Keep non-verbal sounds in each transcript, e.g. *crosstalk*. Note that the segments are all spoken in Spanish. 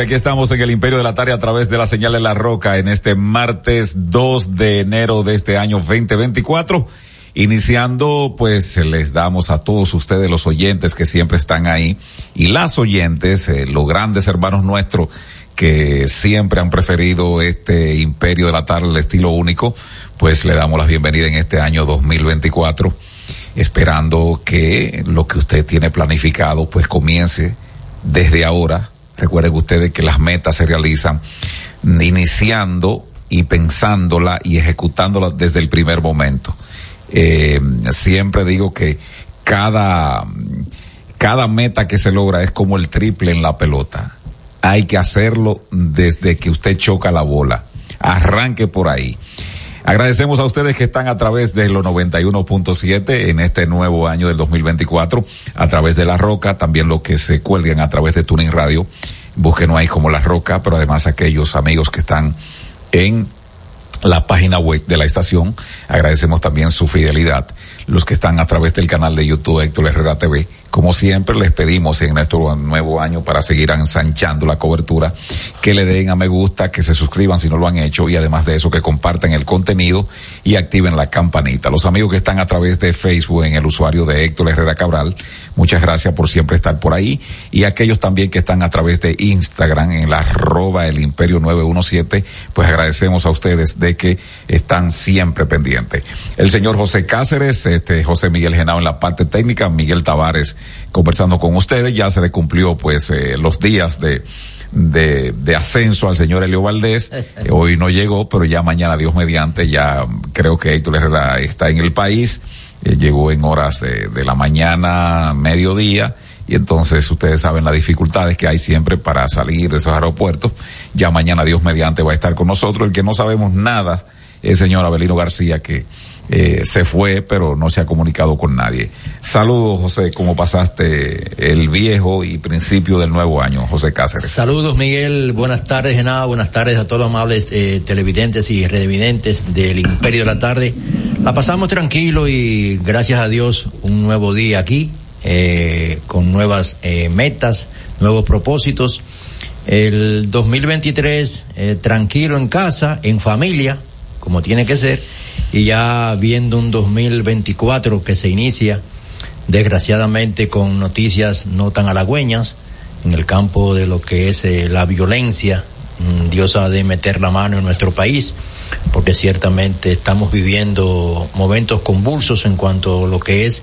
Aquí estamos en el Imperio de la Tarde a través de la señal de la Roca en este martes 2 de enero de este año 2024. Iniciando, pues les damos a todos ustedes los oyentes que siempre están ahí y las oyentes, eh, los grandes hermanos nuestros que siempre han preferido este Imperio de la Tarde, el estilo único, pues le damos la bienvenida en este año 2024, esperando que lo que usted tiene planificado pues comience desde ahora Recuerden ustedes que las metas se realizan iniciando y pensándola y ejecutándola desde el primer momento. Eh, siempre digo que cada, cada meta que se logra es como el triple en la pelota. Hay que hacerlo desde que usted choca la bola. Arranque por ahí. Agradecemos a ustedes que están a través de los 91.7 en este nuevo año del 2024, a través de La Roca, también los que se cuelguen a través de Tuning Radio. Búsquenos ahí como La Roca, pero además aquellos amigos que están en la página web de la estación. Agradecemos también su fidelidad. Los que están a través del canal de YouTube Héctor Herrera TV como siempre, les pedimos en nuestro nuevo año para seguir ensanchando la cobertura, que le den a me gusta, que se suscriban si no lo han hecho y además de eso que compartan el contenido y activen la campanita. Los amigos que están a través de Facebook en el usuario de Héctor Herrera Cabral, muchas gracias por siempre estar por ahí y aquellos también que están a través de Instagram en la arroba el imperio 917, pues agradecemos a ustedes de que están siempre pendientes. El señor José Cáceres, este José Miguel Genao en la parte técnica, Miguel Tavares conversando con ustedes. Ya se le cumplió pues eh, los días de, de, de, ascenso al señor Elio Valdés. *laughs* hoy no llegó, pero ya mañana, Dios mediante, ya creo que Héctor Herrera está en el país. Eh, llegó en horas de, de, la mañana, mediodía. Y entonces ustedes saben las dificultades que hay siempre para salir de esos aeropuertos. Ya mañana, Dios mediante, va a estar con nosotros. El que no sabemos nada es el señor Abelino García, que eh, se fue, pero no se ha comunicado con nadie. Saludos, José, ¿cómo pasaste el viejo y principio del nuevo año, José Cáceres? Saludos, Miguel, buenas tardes, Genado, buenas tardes a todos los amables eh, televidentes y revidentes del Imperio de la Tarde. La pasamos tranquilo y gracias a Dios un nuevo día aquí, eh, con nuevas eh, metas, nuevos propósitos. El 2023 eh, tranquilo en casa, en familia, como tiene que ser y ya viendo un 2024 que se inicia desgraciadamente con noticias no tan halagüeñas en el campo de lo que es eh, la violencia. Mm, Dios ha de meter la mano en nuestro país porque ciertamente estamos viviendo momentos convulsos en cuanto a lo que es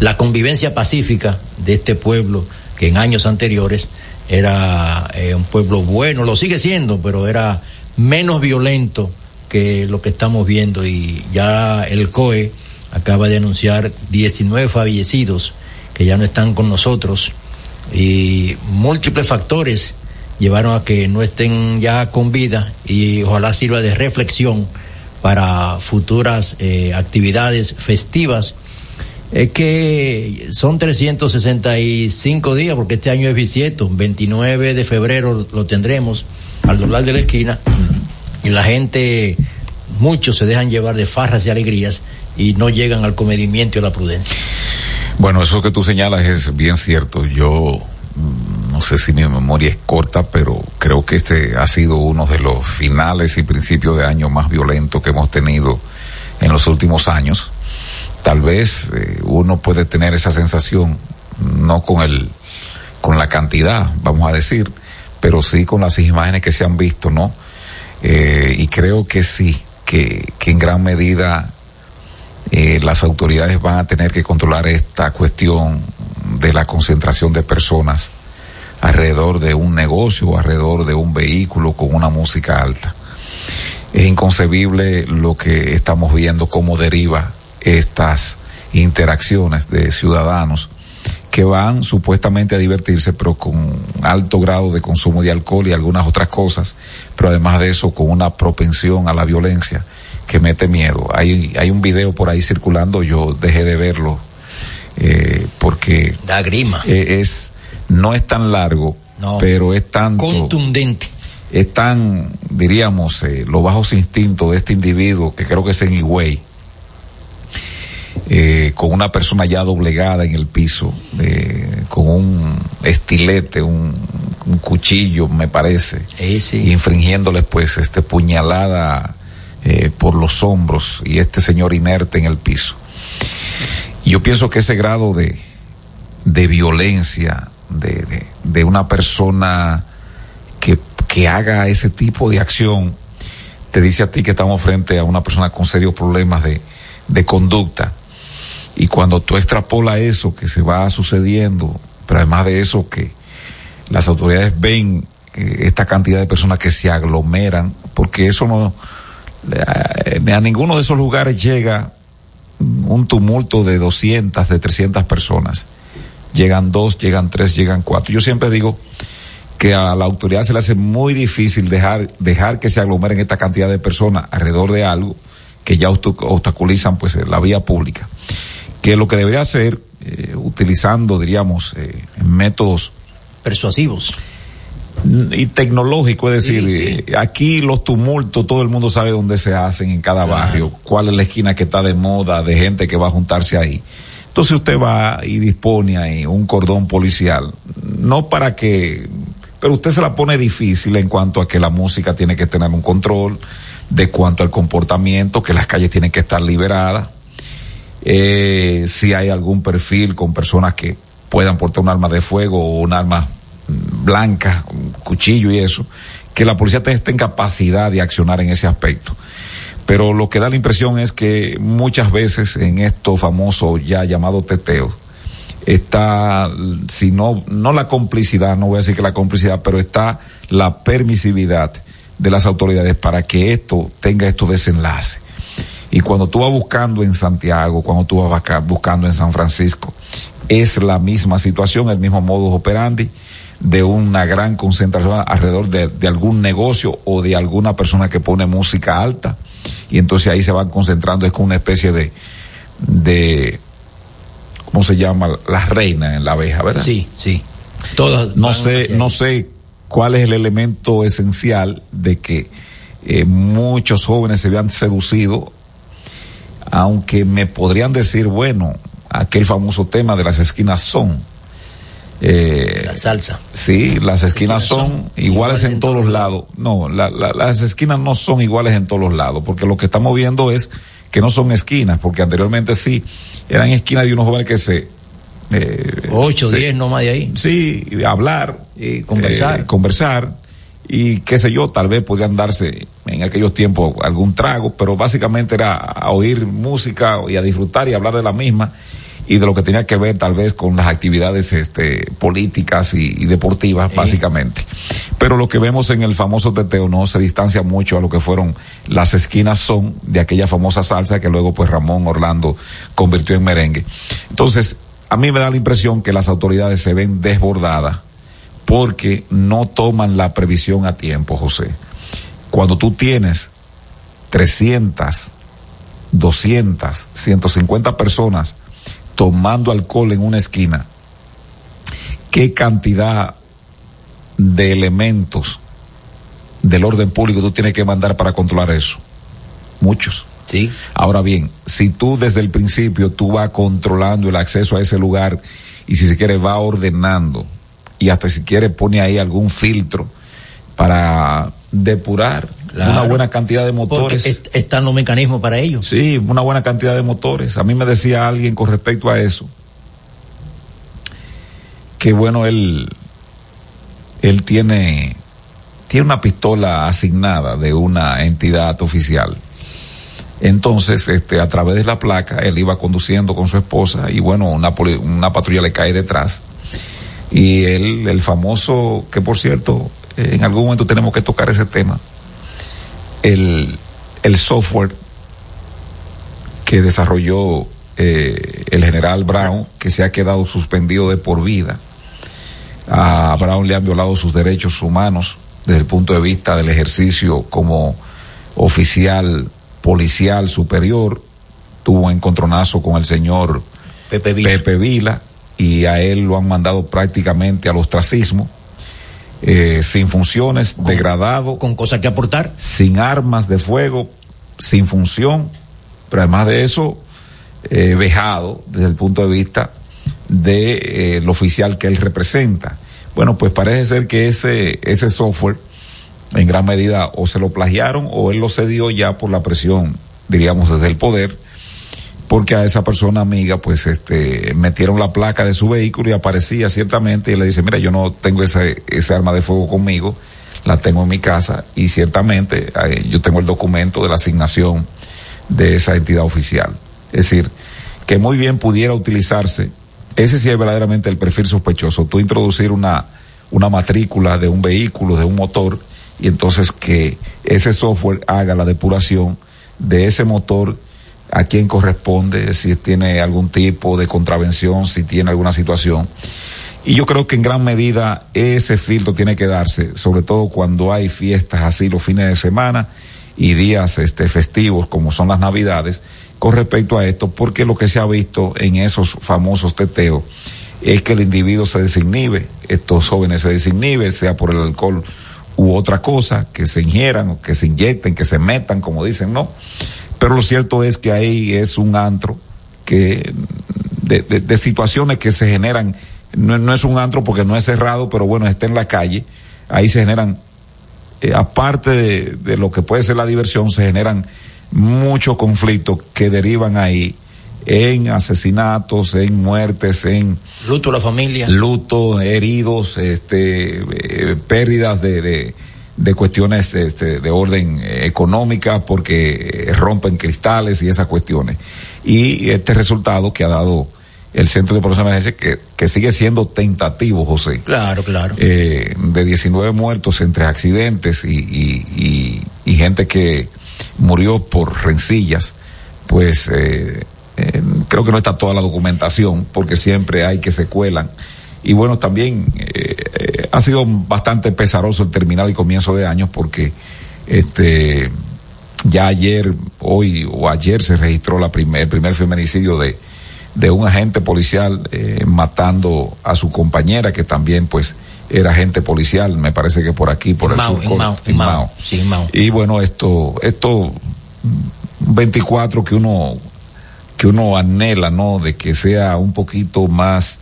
la convivencia pacífica de este pueblo que en años anteriores era eh, un pueblo bueno, lo sigue siendo, pero era menos violento que lo que estamos viendo y ya el COE acaba de anunciar 19 fallecidos que ya no están con nosotros y múltiples factores llevaron a que no estén ya con vida y ojalá sirva de reflexión para futuras eh, actividades festivas. Es que son 365 días, porque este año es bisieto, 29 de febrero lo tendremos al doblar de la esquina y la gente, muchos se dejan llevar de farras y alegrías y no llegan al comedimiento y a la prudencia. Bueno, eso que tú señalas es bien cierto. Yo mm, no sé si mi memoria es corta, pero creo que este ha sido uno de los finales y principios de año más violentos que hemos tenido en los últimos años. Tal vez eh, uno puede tener esa sensación, no con el, con la cantidad, vamos a decir, pero sí con las imágenes que se han visto, ¿no? Eh, y creo que sí, que, que en gran medida eh, las autoridades van a tener que controlar esta cuestión de la concentración de personas alrededor de un negocio alrededor de un vehículo con una música alta. Es inconcebible lo que estamos viendo, cómo deriva estas interacciones de ciudadanos que van supuestamente a divertirse, pero con alto grado de consumo de alcohol y algunas otras cosas, pero además de eso con una propensión a la violencia que mete miedo. Hay, hay un video por ahí circulando, yo dejé de verlo eh, porque da grima. Eh, es no es tan largo, pero es tan contundente. Es tan, diríamos, eh, los bajos instintos de este individuo que creo que es en Higüey eh, con una persona ya doblegada en el piso, eh, con un estilete, un, cuchillo, me parece, infringiéndole pues este puñalada eh, por los hombros y este señor inerte en el piso. Y yo pienso que ese grado de, de violencia de, de, una persona que, que haga ese tipo de acción, te dice a ti que estamos frente a una persona con serios problemas de, de conducta y cuando tú extrapolas eso que se va sucediendo, pero además de eso que las autoridades ven eh, esta cantidad de personas que se aglomeran, porque eso no, a, a ninguno de esos lugares llega un tumulto de 200, de 300 personas. Llegan dos, llegan tres, llegan cuatro. Yo siempre digo que a la autoridad se le hace muy difícil dejar, dejar que se aglomeren esta cantidad de personas alrededor de algo que ya obstaculizan pues la vía pública que lo que debería hacer, eh, utilizando, diríamos, eh, métodos persuasivos. y tecnológicos, es decir, eh, aquí los tumultos, todo el mundo sabe dónde se hacen en cada barrio, cuál es la esquina que está de moda, de gente que va a juntarse ahí. Entonces usted va y dispone ahí un cordón policial, no para que, pero usted se la pone difícil en cuanto a que la música tiene que tener un control, de cuanto al comportamiento, que las calles tienen que estar liberadas eh, si hay algún perfil con personas que puedan portar un arma de fuego o un arma blanca, un cuchillo y eso, que la policía esté en capacidad de accionar en ese aspecto. Pero lo que da la impresión es que muchas veces en esto famoso ya llamado teteo, está, si no, no la complicidad, no voy a decir que la complicidad, pero está la permisividad de las autoridades para que esto tenga estos desenlaces. Y cuando tú vas buscando en Santiago, cuando tú vas buscando en San Francisco, es la misma situación, el mismo modus operandi de una gran concentración alrededor de, algún negocio o de alguna persona que pone música alta. Y entonces ahí se van concentrando, es como una especie de, de, ¿cómo se llama? La reina en la abeja, ¿verdad? Sí, sí. Todas. No sé, no sé cuál es el elemento esencial de que eh, muchos jóvenes se vean seducidos aunque me podrían decir, bueno, aquel famoso tema de las esquinas son. Eh, la salsa. Sí, las esquinas, son, iguales, en, todos los lados. No, las esquinas no son iguales en todos los lados, porque lo que estamos viendo es que no son esquinas, porque anteriormente sí, eran esquinas de unos jóvenes que se... Eh, Ocho, diez más de ahí. Sí, hablar. Y conversar. Eh, conversar y qué sé yo, tal vez podrían darse en aquellos tiempos algún trago, pero básicamente era a oír música y a disfrutar y hablar de la misma y de lo que tenía que ver tal vez con las actividades este, políticas y, deportivas, básicamente. Pero lo que vemos en el famoso teteo no se distancia mucho a lo que fueron las esquinas son de aquella famosa salsa que luego pues Ramón Orlando convirtió en merengue. Entonces, a mí me da la impresión que las autoridades se ven desbordadas porque no toman la previsión a tiempo, José. Cuando tú tienes 300, 200, 150 personas tomando alcohol en una esquina, ¿qué cantidad de elementos del orden público tú tienes que mandar para controlar eso? Muchos. Sí. Ahora bien, si tú desde el principio tú vas controlando el acceso a ese lugar y si se quiere va ordenando y hasta si quiere pone ahí algún filtro para depurar una buena cantidad de motores. Están los mecanismos para ello. Sí, una buena cantidad de motores. A mí me decía alguien con respecto a eso, que bueno, él, él tiene, tiene una pistola asignada de una entidad oficial. Entonces, este, a través de la placa, él iba conduciendo con su esposa y bueno, una, una patrulla le cae detrás. Y él, el famoso, que por cierto, en algún momento tenemos que tocar ese tema, el, el software que desarrolló eh, el general Brown, que se ha quedado suspendido de por vida. A Brown le han violado sus derechos humanos desde el punto de vista del ejercicio como oficial policial superior. Tuvo un encontronazo con el señor Pepe Vila. Pepe Vila y a él lo han mandado prácticamente al ostracismo. Eh, sin funciones, Con- degradado, Con cosas que aportar. sin armas de fuego, sin función, pero además de eso, eh, vejado desde el punto de vista de eh, oficial que él representa. Bueno, pues parece ser que ese, ese software en gran medida o se lo plagiaron o él lo cedió ya por la presión, diríamos, desde el poder, porque a esa persona amiga, pues, este, metieron la placa de su vehículo y aparecía ciertamente y le dice, mira, yo no tengo ese, ese arma de fuego conmigo, la tengo en mi casa y ciertamente eh, yo tengo el documento de la asignación de esa entidad oficial. Es decir, que muy bien pudiera utilizarse, ese sí es verdaderamente el perfil sospechoso, tú introducir una, una matrícula de un vehículo, de un motor, y entonces que ese software haga la depuración de ese motor a quién corresponde, si tiene algún tipo de contravención, si tiene alguna situación. Y yo creo que en gran medida ese filtro tiene que darse, sobre todo cuando hay fiestas así los fines de semana y días este, festivos como son las navidades, con respecto a esto, porque lo que se ha visto en esos famosos teteos es que el individuo se desinhibe, estos jóvenes se desinhiben, sea por el alcohol u otra cosa, que se ingieran o que se inyecten, que se metan, como dicen, ¿no? Pero lo cierto es que ahí es un antro que de, de- de situaciones que se generan, no, no es un antro porque no es cerrado, pero bueno, está en la calle, ahí se generan, eh, aparte de, de lo que puede ser la diversión, se generan muchos conflictos que derivan ahí en asesinatos, en muertes, en Luto a la familia. luto, heridos, este, eh, pérdidas de, de, de cuestiones este, de orden eh, económica porque eh, rompen cristales y esas cuestiones. Y este resultado que ha dado el Centro de Operaciones de Emergencia, que, que sigue siendo tentativo, José, Claro, claro. eh, de 19 muertos entre accidentes y, y, y, y gente que murió por rencillas, pues eh, eh, creo que no está toda la documentación porque siempre hay que se cuelan. Y bueno, también eh, eh, ha sido bastante pesaroso el terminal y comienzo de años porque este ya ayer, hoy o ayer se registró la primer, el primer feminicidio de, de un agente policial eh, matando a su compañera que también pues era agente policial, me parece que por aquí, por el sur. Sí. Y bueno, esto, esto, mm, 24 que uno, que uno anhela, ¿no? De que sea un poquito más,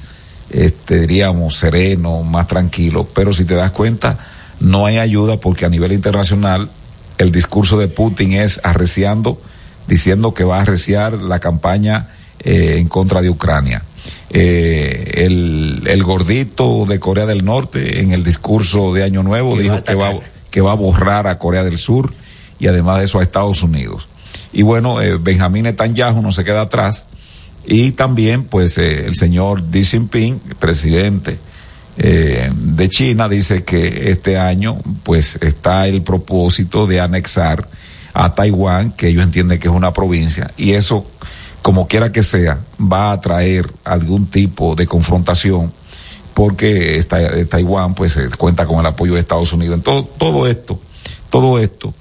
este, diríamos, sereno, más tranquilo. Pero si te das cuenta, no hay ayuda porque a nivel internacional el discurso de Putin es arreciando, diciendo que va a arreciar la campaña eh, en contra de Ucrania. Eh, el, el gordito de Corea del Norte en el discurso de Año Nuevo Que dijo que va, que va a borrar a Corea del Sur y además de eso a Estados Unidos. Y bueno, eh, Benjamín Netanyahu no se queda atrás y también pues eh, el señor Xi Jinping, presidente eh, de China, dice que este año pues está el propósito de anexar a Taiwán, que ellos entienden que es una provincia, y eso, como quiera que sea, va a traer algún tipo de confrontación porque esta, eh, Taiwán pues eh, cuenta con el apoyo de Estados Unidos. Entonces, todo esto, todo esto,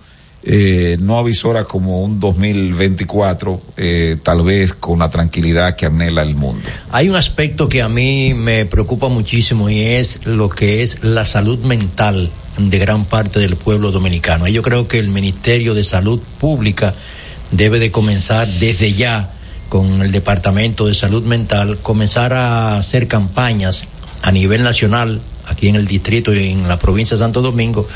eh, no avisora como un 2024, eh, tal vez con la tranquilidad que anhela el mundo. Hay un aspecto que a mí me preocupa muchísimo y es lo que es la salud mental de gran parte del pueblo dominicano. Y yo creo que el Ministerio de Salud Pública debe de comenzar desde ya con el Departamento de Salud Mental, comenzar a hacer campañas a nivel nacional, aquí en el distrito y en la provincia de Santo Domingo,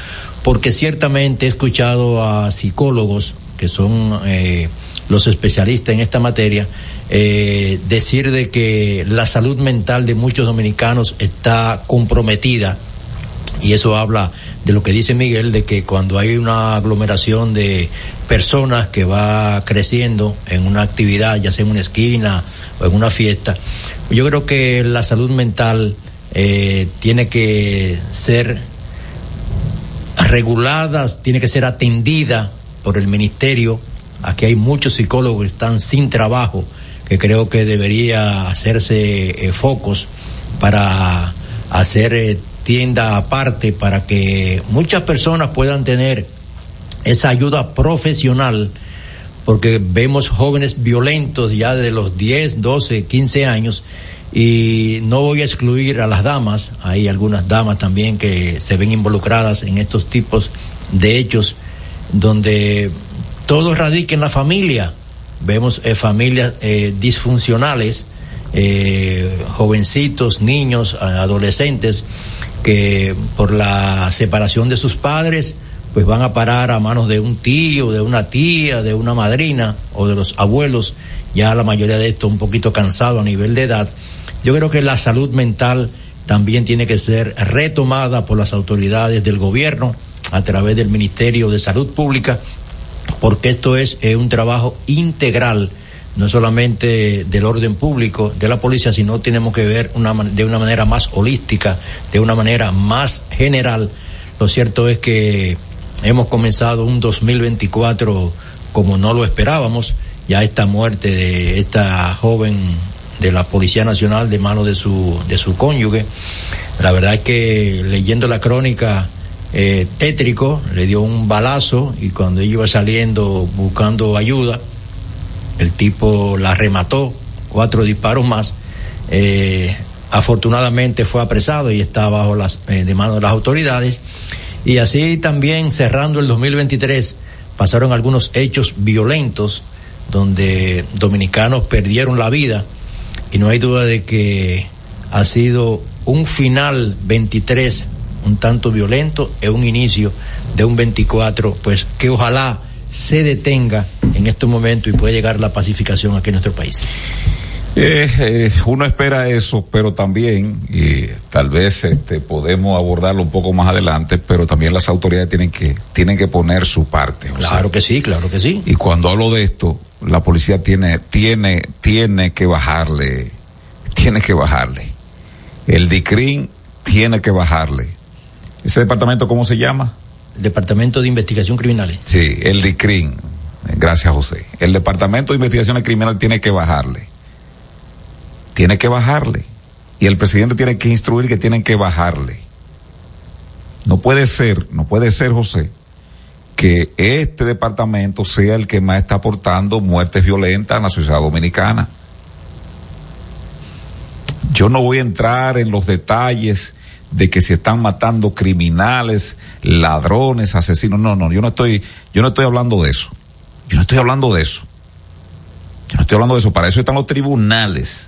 porque ciertamente he escuchado a psicólogos que son eh, los especialistas en esta materia, eh, decir de que la salud mental de muchos dominicanos está comprometida. Y eso habla de lo que dice Miguel, de que cuando hay una aglomeración de personas que va creciendo en una actividad, ya sea en una esquina o en una fiesta, yo creo que la salud mental eh, tiene que ser regulada, tiene que ser atendida por el ministerio. Aquí hay muchos psicólogos que están sin trabajo, que creo que debería hacerse eh, focos para hacer eh, tienda aparte para que muchas personas puedan tener esa ayuda profesional, porque vemos jóvenes violentos ya de los 10, 12, 15 años, y no voy a excluir a las damas, hay algunas damas también que se ven involucradas en estos tipos de hechos donde todo radica en la familia. Vemos eh, familias eh, disfuncionales, eh, jovencitos, niños, adolescentes que por la separación de sus padres pues van a parar a manos de un tío, de una tía, de una madrina o de los abuelos, ya la mayoría de esto un poquito cansado a nivel de edad. Yo creo que la salud mental también tiene que ser retomada por las autoridades del gobierno a través del Ministerio de Salud Pública, porque esto es un trabajo integral no solamente del orden público, de la policía, sino tenemos que ver una, de una manera más holística, de una manera más general. Lo cierto es que hemos comenzado un 2024 como no lo esperábamos, ya esta muerte de esta joven de la Policía Nacional de mano de su, de su cónyuge, la verdad es que leyendo la crónica, eh, tétrico, le dio un balazo y cuando ella iba saliendo buscando ayuda, el tipo la remató, cuatro disparos más. Eh, afortunadamente fue apresado y está bajo las eh, de manos de las autoridades. Y así también cerrando el 2023 pasaron algunos hechos violentos donde dominicanos perdieron la vida y no hay duda de que ha sido un final 23 un tanto violento y un inicio de un 24 pues que ojalá se detenga en estos momentos y pueda llegar la pacificación aquí en nuestro país. Eh, eh, uno espera eso, pero también, y tal vez este, podemos abordarlo un poco más adelante, pero también las autoridades tienen que, tienen que poner su parte. Claro que sí, claro que sí. Y cuando hablo de esto, la policía tiene, tiene, tiene que bajarle, tiene que bajarle. El DICRIN tiene que bajarle. ¿Ese departamento cómo se llama? Departamento de Investigación Criminales. Sí, el DICRIN. Gracias, José. El Departamento de Investigaciones Criminales tiene que bajarle. Tiene que bajarle. Y el presidente tiene que instruir que tienen que bajarle. No puede ser, no puede ser, José, que este departamento sea el que más está aportando muertes violentas en la sociedad dominicana. Yo no voy a entrar en los detalles de que se están matando criminales, ladrones, asesinos. No, no, yo no estoy, yo no estoy hablando de eso. Yo no estoy hablando de eso. Yo no estoy hablando de eso. Para eso están los tribunales.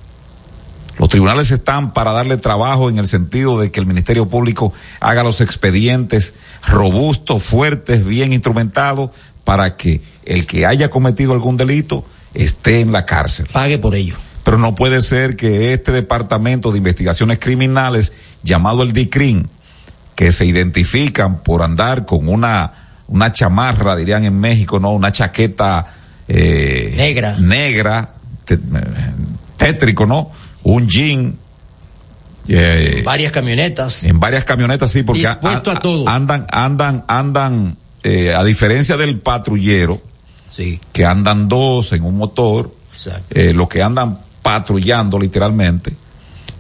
Los tribunales están para darle trabajo en el sentido de que el Ministerio Público haga los expedientes robustos, fuertes, bien instrumentados, para que el que haya cometido algún delito esté en la cárcel. Pague por ello. Pero no puede ser que este departamento de investigaciones criminales, llamado el DICRIN, que se identifican por andar con una, una chamarra, dirían en México, ¿no? Una chaqueta eh, negra. Negra, tétrico, ¿no? Un jean. Eh, varias camionetas. En varias camionetas, sí, porque a, todo. andan, andan, andan, eh, a diferencia del patrullero, sí. que andan dos en un motor, eh, los que andan patrullando literalmente.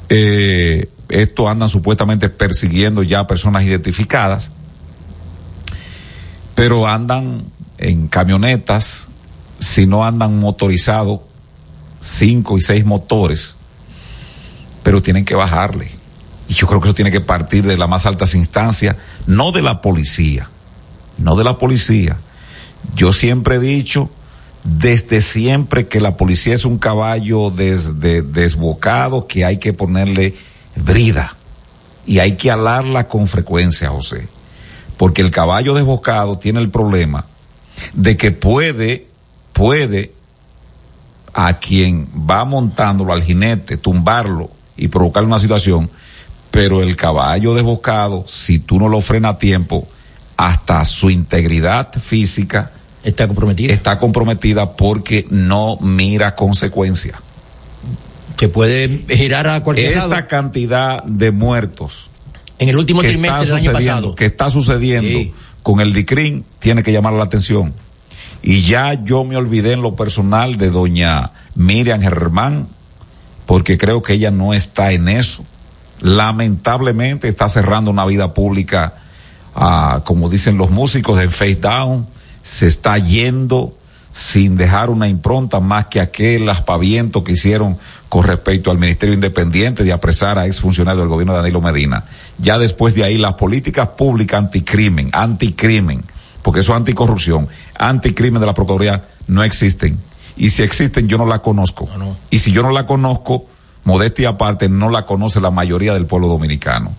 Eh, estos andan supuestamente persiguiendo ya personas identificadas, pero andan en camionetas, si no andan motorizados, cinco y seis motores, pero tienen que bajarle. Y yo creo que eso tiene que partir de las más altas instancias, no de la policía, no de la policía. Yo siempre he dicho, desde siempre que la policía es un caballo desbocado que hay que ponerle brida y hay que alarla con frecuencia, José, porque el caballo desbocado tiene el problema de que puede, puede a quien va montándolo al jinete, tumbarlo y provocarle una situación, pero el caballo desbocado, si tú no lo frenas a tiempo, hasta su integridad física está comprometida. Está comprometida porque no mira consecuencias. Que puede girar a cualquier Esta lado. cantidad de muertos en el último trimestre del año pasado que está sucediendo sí. con el DICRIN tiene que llamar la atención. Y ya yo me olvidé en lo personal de doña Miriam Germán, porque creo que ella no está en eso. Lamentablemente está cerrando una vida pública, ah, como dicen los músicos, en face down, se está yendo sin dejar una impronta más que aquel aspaviento que hicieron con respecto al Ministerio Independiente de apresar a exfuncionarios del gobierno de Danilo Medina. Ya después de ahí las políticas públicas anticrimen, anticrimen, porque eso es anticorrupción, anticrimen de la Procuraduría no existen. Y si existen yo no la conozco. No, no. Y si yo no la conozco, modestia aparte, no la conoce la mayoría del pueblo dominicano.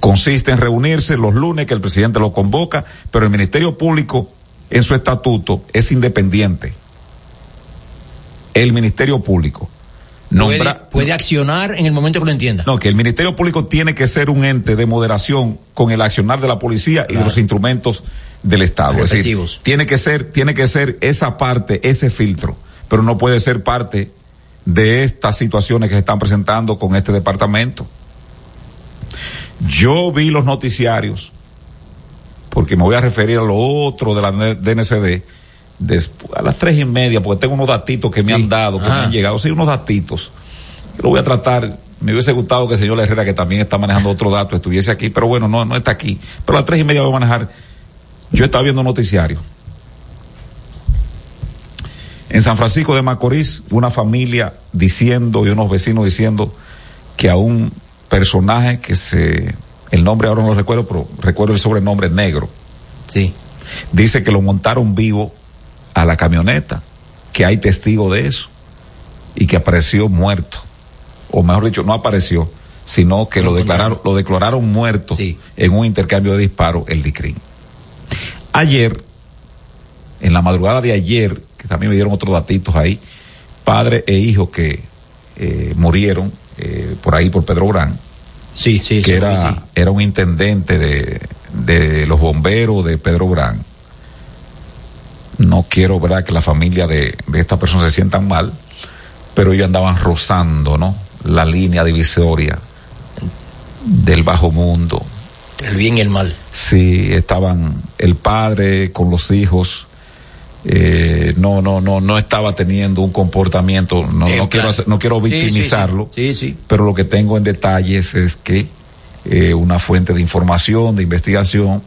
Consiste en reunirse los lunes que el presidente lo convoca, pero el Ministerio Público en su estatuto es independiente. El Ministerio Público. Nombra, puede, puede, accionar en el momento que lo entienda. No, que el Ministerio Público tiene que ser un ente de moderación con el accionar de la policía claro. y de los instrumentos del Estado. Es decir, tiene que ser, tiene que ser esa parte, ese filtro, pero no puede ser parte de estas situaciones que se están presentando con este departamento. Yo vi los noticiarios porque me voy a referir a lo otro de la DNCD, después, a las tres y media, porque tengo unos datitos que me sí. han dado, que ah. me han llegado, sí, unos datitos. Lo voy a tratar, me hubiese gustado que el señor Herrera, que también está manejando otro dato, estuviese aquí, pero bueno, no, no está aquí. Pero a las tres y media voy a manejar. Yo estaba viendo noticiario. En San Francisco de Macorís, una familia diciendo y unos vecinos diciendo que a un personaje que se el nombre ahora no lo recuerdo, pero recuerdo el sobrenombre negro. Sí. Dice que lo montaron vivo a la camioneta, que hay testigo de eso, y que apareció muerto. O mejor dicho, no apareció, sino que lo declararon, lo declararon muerto sí. en un intercambio de disparos, el DICRIN. Ayer, en la madrugada de ayer, que también me dieron otros datitos ahí, padre e hijo que eh, murieron eh, por ahí por Pedro Brán, Sí, sí, que sí, era, sí. era un intendente de, de los bomberos de Pedro Brán. No quiero, ¿verdad?, que la familia de, de esta persona se sientan mal, pero ellos andaban rozando, ¿no? La línea divisoria del bajo mundo. El bien y el mal. Sí, estaban el padre con los hijos. Eh, no, no, no, no estaba teniendo un comportamiento, no, no quiero, hacer- no quiero sí, victimizarlo, Sí, sí. pero lo que tengo en detalles es que eh, una fuente de información, de investigación,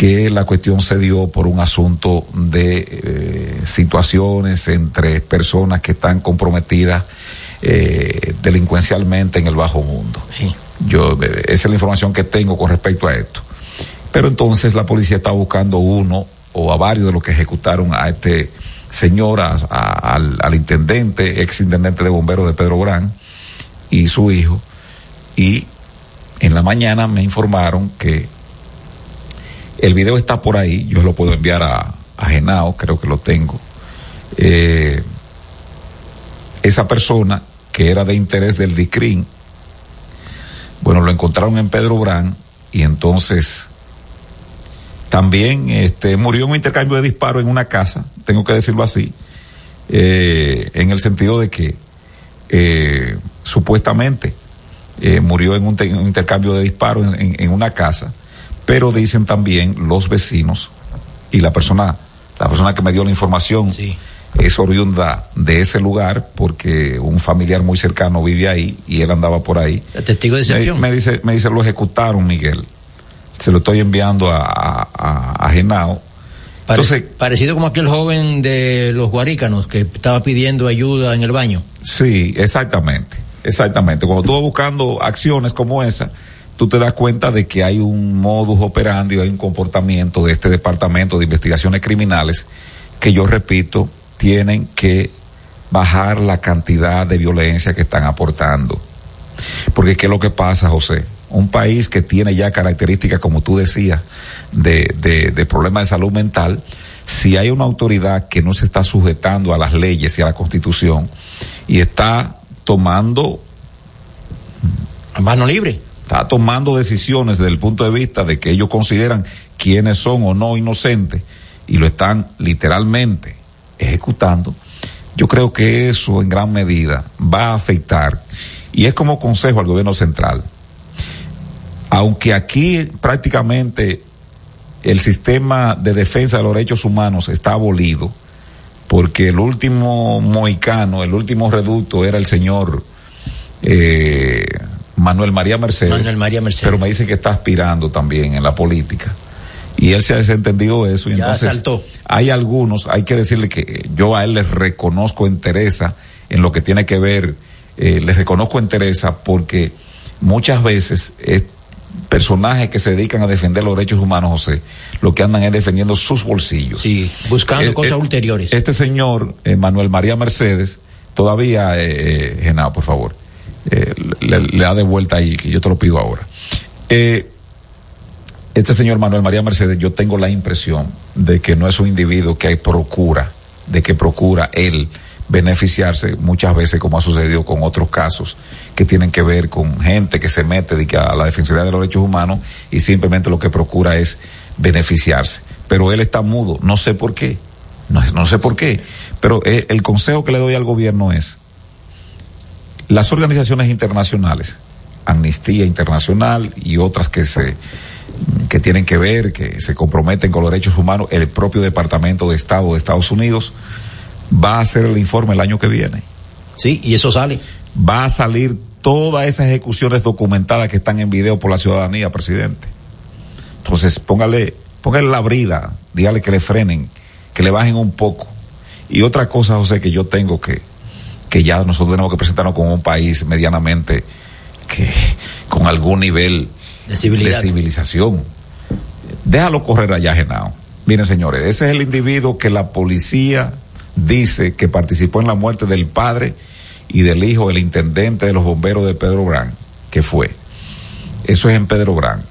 que la cuestión se dio por un asunto de eh, situaciones entre personas que están comprometidas eh, delincuencialmente en el bajo mundo. Sí. Yo, eh, esa es la información que tengo con respecto a esto. Pero entonces la policía está buscando uno o a varios de los que ejecutaron a este señor, a- a- al, al intendente, ex intendente de bomberos de Pedro Brán y su hijo. Y en la mañana me informaron que el video está por ahí, yo lo puedo enviar a, a Genao, creo que lo tengo. Eh, esa persona que era de interés del DICRIN, bueno, lo encontraron en Pedro Brán y entonces también este, murió en un intercambio de disparos en una casa, tengo que decirlo así, eh, en el sentido de que eh, supuestamente eh, murió en un, te- un intercambio de disparos en una casa, pero dicen también los vecinos y la persona, la persona que me dio la información Sí. es oriunda de ese lugar porque un familiar muy cercano vive ahí y él andaba por ahí. El testigo de Me, excepción. me dice, me dice, lo ejecutaron, Miguel. Se lo estoy enviando a, a, a- a Genao. Parec- Entonces, parecido como aquel joven de los guarícanos que estaba pidiendo ayuda en el baño. sí, exactamente, exactamente. Cuando tú vas buscando acciones como esa, tú te das cuenta de que hay un modus operandi, hay un comportamiento de este departamento de investigaciones criminales que yo repito, tienen que bajar la cantidad de violencia que están aportando. Porque ¿qué es lo que pasa, José? Un país que tiene ya características, como tú decías, de, de, de problemas de salud mental, si hay una autoridad que no se está sujetando a las leyes y a la constitución y está tomando mano libre. Está tomando decisiones desde el punto de vista de que ellos consideran quiénes son o no inocentes y lo están literalmente ejecutando. Yo creo que eso en gran medida va a afectar y es como consejo al gobierno central. Aunque aquí prácticamente el sistema de defensa de los derechos humanos está abolido, porque el último moicano, el último reducto era el señor eh, Manuel María Mercedes. Manuel María Mercedes. Pero me dice que está aspirando también en la política. Y él se ha desentendido de eso. Y ya entonces saltó. Hay algunos, hay que decirle que yo a él les reconozco entereza en lo que tiene que ver, eh, les reconozco entereza porque muchas veces es personajes que se dedican a defender los derechos humanos, José, lo que andan es defendiendo sus bolsillos. Sí, buscando Eh, cosas eh, ulteriores. Este señor, Manuel María Mercedes, todavía, eh, eh, Genao, por favor, eh, le, le da de vuelta ahí, que yo te lo pido ahora. Eh, este señor Manuel María Mercedes, yo tengo la impresión de que no es un individuo que procura, de que procura él beneficiarse muchas veces como ha sucedido con otros casos que tienen que ver con gente que se mete de que a la Defensoría de los Derechos Humanos y simplemente lo que procura es beneficiarse. Pero él está mudo, no sé por qué, no, sé por qué, pero eh, el consejo que le doy al gobierno es, las organizaciones internacionales, Amnistía Internacional y otras que se que tienen que ver, que se comprometen con los derechos humanos, el propio Departamento de Estado de Estados Unidos va a hacer el informe el año que viene. Sí, y eso sale. Va a salir todas esas ejecuciones documentadas que están en video por la ciudadanía, presidente. Entonces, póngale, póngale la brida, dígale que le frenen, que le bajen un poco. Y otra cosa, José, que yo tengo que, que ya nosotros tenemos que presentarnos como un país medianamente que con algún nivel De civilización. Déjalo correr allá, Genao. Miren, señores, ese es el individuo que la policía dice que participó en la muerte del padre y del hijo del intendente de los bomberos de Pedro Brán, que fue. Eso es en Pedro Brán.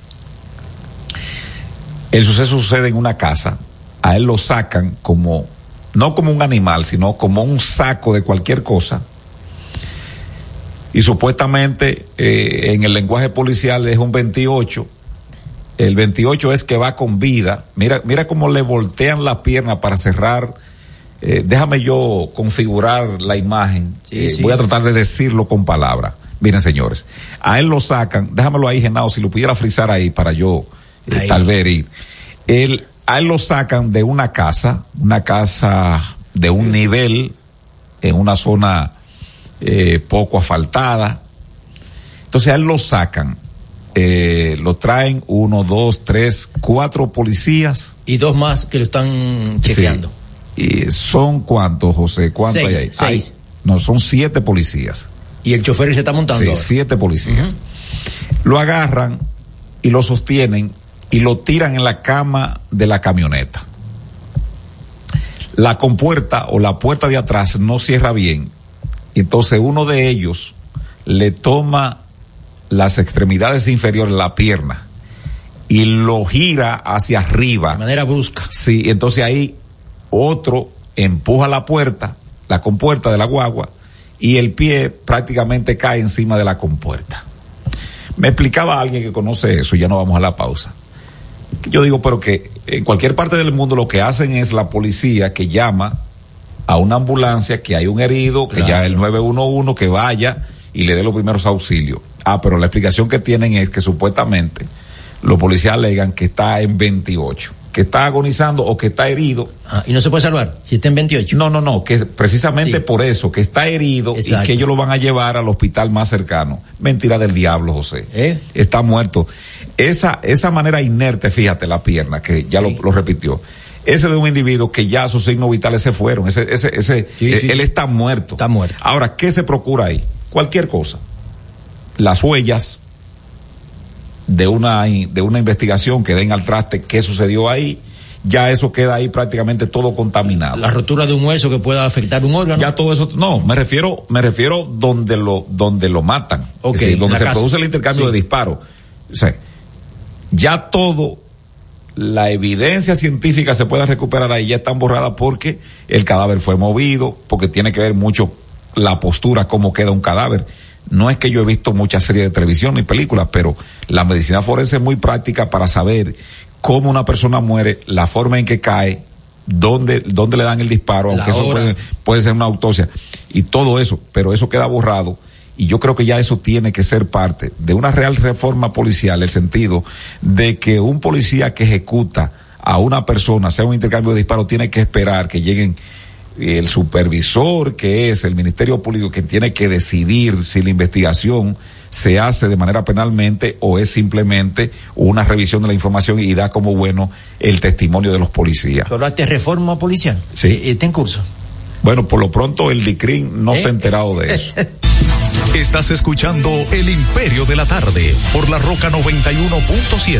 El suceso sucede en una casa. A él lo sacan como, no como un animal, sino como un saco de cualquier cosa. Y supuestamente eh, en el lenguaje policial es un 28. El 28 es que va con vida. Mira, mira cómo le voltean la pierna para cerrar. Eh, déjame yo configurar la imagen. Sí, Eh, sí. Voy a tratar de decirlo con palabras. Miren, señores, a él lo sacan, déjamelo ahí, Genao, si lo pudiera frizar ahí para yo eh, Ahí. tal vez ir. Él, a él lo sacan de una casa, una casa de un nivel, en una zona eh, poco asfaltada. Entonces a él lo sacan, eh, lo traen uno, dos, tres, cuatro policías. Y dos más que lo están chequeando. Sí. ¿Y son cuántos, José? ¿Cuántos Seis, hay ahí? seis. Hay- no, son siete policías. Y el chofer se está montando. Sí, ahora. siete policías. Lo agarran y lo sostienen y lo tiran en la cama de la camioneta. La compuerta o la puerta de atrás no cierra bien. Entonces uno de ellos le toma las extremidades inferiores, la pierna, y lo gira hacia arriba. De manera brusca. Sí, entonces ahí otro empuja la puerta, la compuerta de la guagua, y el pie prácticamente cae encima de la compuerta. Me explicaba alguien que conoce eso, ya no vamos a la pausa. Yo digo, pero que en cualquier parte del mundo lo que hacen es la policía que llama a una ambulancia, que hay un herido, que Claro. ya el 911 que vaya y le dé los primeros auxilios. Ah, pero la explicación que tienen es que supuestamente los policías alegan que está en 28, que está agonizando o que está herido. Ah, y no se puede salvar. Si está en 28. No, no, no, que precisamente Sí. por eso, que está herido Exacto. y que ellos lo van a llevar al hospital más cercano. Mentira del diablo, José. ¿Eh? Está muerto. Esa, esa manera inerte, fíjate, la pierna, que ya Sí. lo, lo repitió. Ese de un individuo que ya sus signos vitales se fueron. Ese, ese, ese, Sí, él, está muerto. Está muerto. Ahora, ¿qué se procura ahí? Cualquier cosa. Las huellas de una, de una investigación que den al traste qué sucedió ahí. Ya eso queda ahí prácticamente todo contaminado. La rotura de un hueso que pueda afectar un órgano. Ya todo eso, no, me refiero, me refiero donde lo, donde lo matan. Ok, Es decir, donde se casa. produce el intercambio Sí. de disparos. O sea, ya todo, la evidencia científica se puede recuperar ahí, ya están borradas porque el cadáver fue movido, porque tiene que ver mucho la postura, cómo queda un cadáver. No es que yo he visto muchas series de televisión ni películas, pero la medicina forense es muy práctica para saber cómo una persona muere, la forma en que cae, dónde, dónde le dan el disparo, aunque eso puede, puede ser una autopsia, y todo eso, pero eso queda borrado y yo creo que ya eso tiene que ser parte de una real reforma policial, el sentido de que un policía que ejecuta a una persona, sea un intercambio de disparos, tiene que esperar que lleguen el supervisor, que es el Ministerio Público, que tiene que decidir si la investigación se hace de manera penalmente o es simplemente una revisión de la información y da como bueno el testimonio de los policías. ¿Tú hablaste de reforma policial? Sí. ¿Está en curso? Bueno, por lo pronto el DICRIN no se ha ¿Eh? enterado de eso. *laughs* Estás escuchando El Imperio de la Tarde por la Roca 91.7.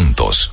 juntos.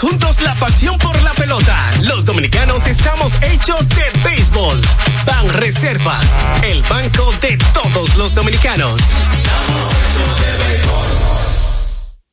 Juntos la pasión por la pelota. Los dominicanos estamos hechos de béisbol. Ban Reservas, el banco de todos los dominicanos.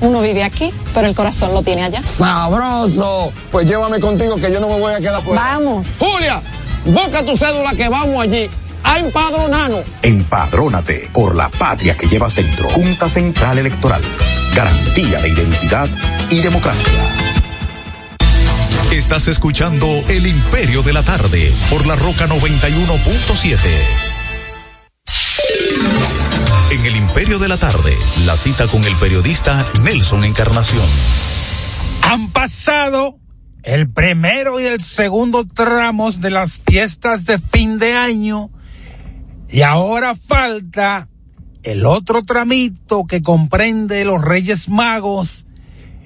uno vive aquí, pero el corazón lo tiene allá. ¡Sabroso! Pues llévame contigo que yo no me voy a quedar fuera. Vamos. Julia, busca tu cédula que vamos allí a empadronarnos. Empadrónate por la patria que llevas dentro. Junta Central Electoral. Garantía de identidad y democracia. Estás escuchando El Imperio de la Tarde por la Roca 91.7. En El Imperio de la Tarde, la cita con el periodista Nelson Encarnación. Han pasado el primero y el segundo tramos de las fiestas de fin de año y ahora falta el otro tramito que comprende los Reyes Magos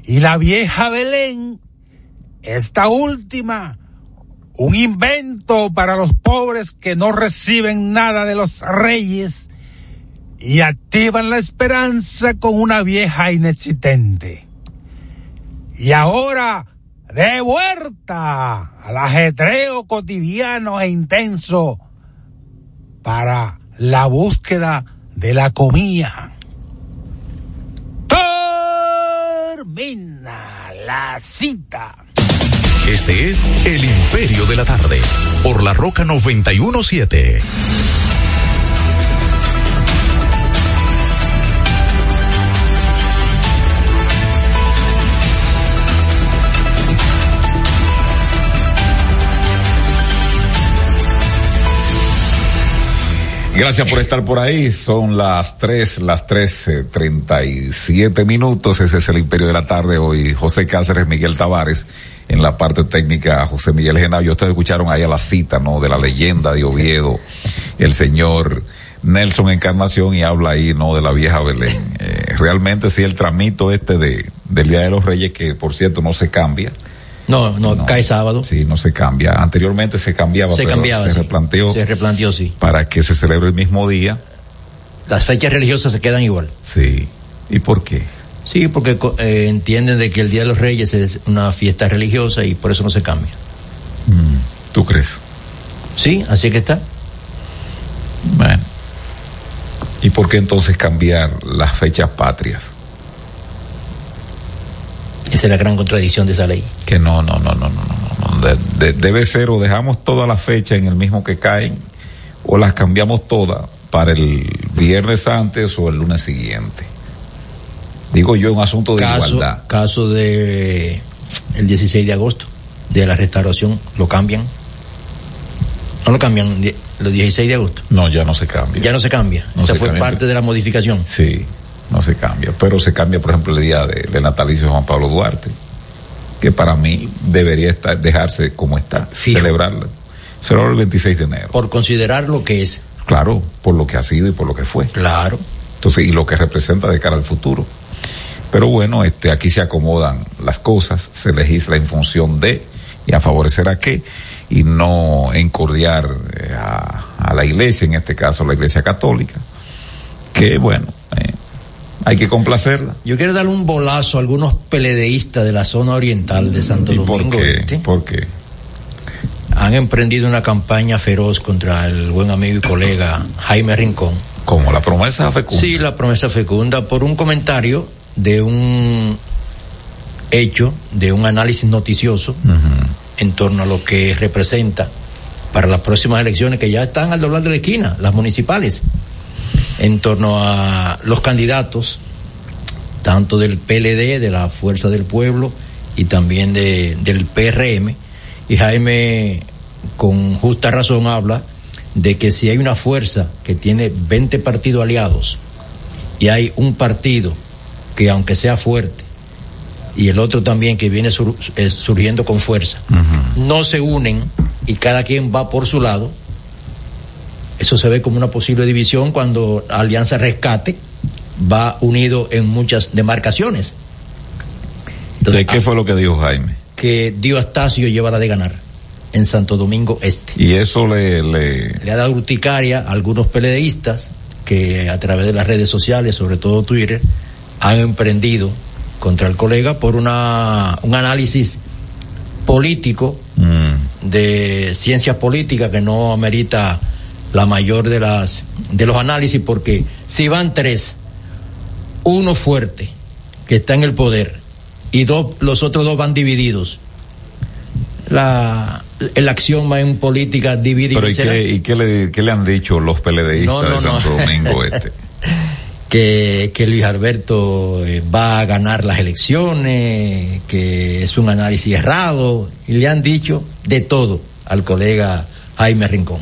y la vieja Belén. Esta última, un invento para los pobres que no reciben nada de los reyes y activan la esperanza con una vieja inexistente. Y ahora, de vuelta al ajetreo cotidiano e intenso para la búsqueda de la comida. Termina la cita. Este es El Imperio de la Tarde por la Roca 917. Gracias por estar por ahí. Son las tres, las tres eh, treinta y siete minutos. Ese es el Imperio de la Tarde. Hoy José Cáceres, Miguel Tavares. En la parte técnica, José Miguel Genao. Ustedes escucharon ahí a la cita, ¿no? De la leyenda de Oviedo. El señor Nelson Encarnación y habla ahí, ¿no? De la vieja Belén. Eh, realmente sí, el tramito este de, del Día de los Reyes, que por cierto no se cambia. No, no, cae sábado. Sí, no se cambia. Anteriormente se cambiaba, Se pero cambiaba, se sí. replanteó Se replanteó, sí. para que se celebre el mismo día. Las fechas religiosas se quedan igual. Sí. ¿Y por qué? Sí, porque eh, entienden de que el Día de los Reyes es una fiesta religiosa y por eso no se cambia. ¿Tú crees? Sí, así que está. Bueno. ¿Y por qué entonces cambiar las fechas patrias? Esa es la gran contradicción de esa ley. Que no, no, no, no, no, no. De- de- debe ser o dejamos todas las fechas en el mismo que caen o las cambiamos todas para el viernes antes o el lunes siguiente. Digo yo, un asunto de Caso, igualdad. caso de el 16 de agosto, de la restauración, lo cambian. No lo cambian los 16 de agosto. No, ya no se cambia. Ya no se cambia. No Esa se fue cambia. parte de la modificación. Sí, no se cambia. Pero se cambia, por ejemplo, el día de, natalicio de Juan Pablo Duarte, que para mí debería estar, dejarse como está, celebrarlo. Celebrar el 26 de enero. Por considerar lo que es. Claro, por lo que ha sido y por lo que fue. Claro. Entonces, y lo que representa de cara al futuro. Pero bueno, este, aquí se acomodan las cosas, se legisla en función de y a favorecer a qué, y no encordiar eh, a, a la iglesia, en este caso la iglesia católica, que bueno, eh, hay que complacerla. Yo quiero darle un bolazo a algunos peledeístas de la zona oriental de Santo ¿Y por Domingo qué? Este. ¿Por qué? Han emprendido una campaña feroz contra el buen amigo y colega Jaime Rincón. Como la promesa fecunda. Sí, la promesa fecunda por un comentario de un hecho, de un análisis noticioso en torno a lo que representa para las próximas elecciones que ya están al doblar de la esquina, las municipales, en torno a los candidatos, tanto del PLD, de la Fuerza del Pueblo, y también de, del PRM. Y Jaime, con justa razón, habla de que si hay una fuerza que tiene 20 partidos aliados y hay un partido que aunque sea fuerte y el otro también que viene sur- eh, surgiendo con fuerza, no se unen y cada quien va por su lado, eso se ve como una posible división cuando Alianza Rescate va unido en muchas demarcaciones. ¿De qué fue lo que dijo Jaime? Que Dio Astacio lleva la de ganar en Santo Domingo Este. Y eso le, le, Le ha dado urticaria a algunos peledeístas que a través de las redes sociales, sobre todo Twitter, han emprendido contra el colega por una, un análisis político de ciencia política que no amerita la mayor de las de los análisis porque si van tres uno fuerte que está en el poder y dos los otros dos van divididos la el axioma en política divide y Pero ¿y qué, y qué le, qué le han dicho los No, no, de Santo no. Domingo *laughs* Este? que, que Luis Alberto eh, va a ganar las elecciones, que es un análisis errado, y le han dicho de todo al colega Jaime Rincón.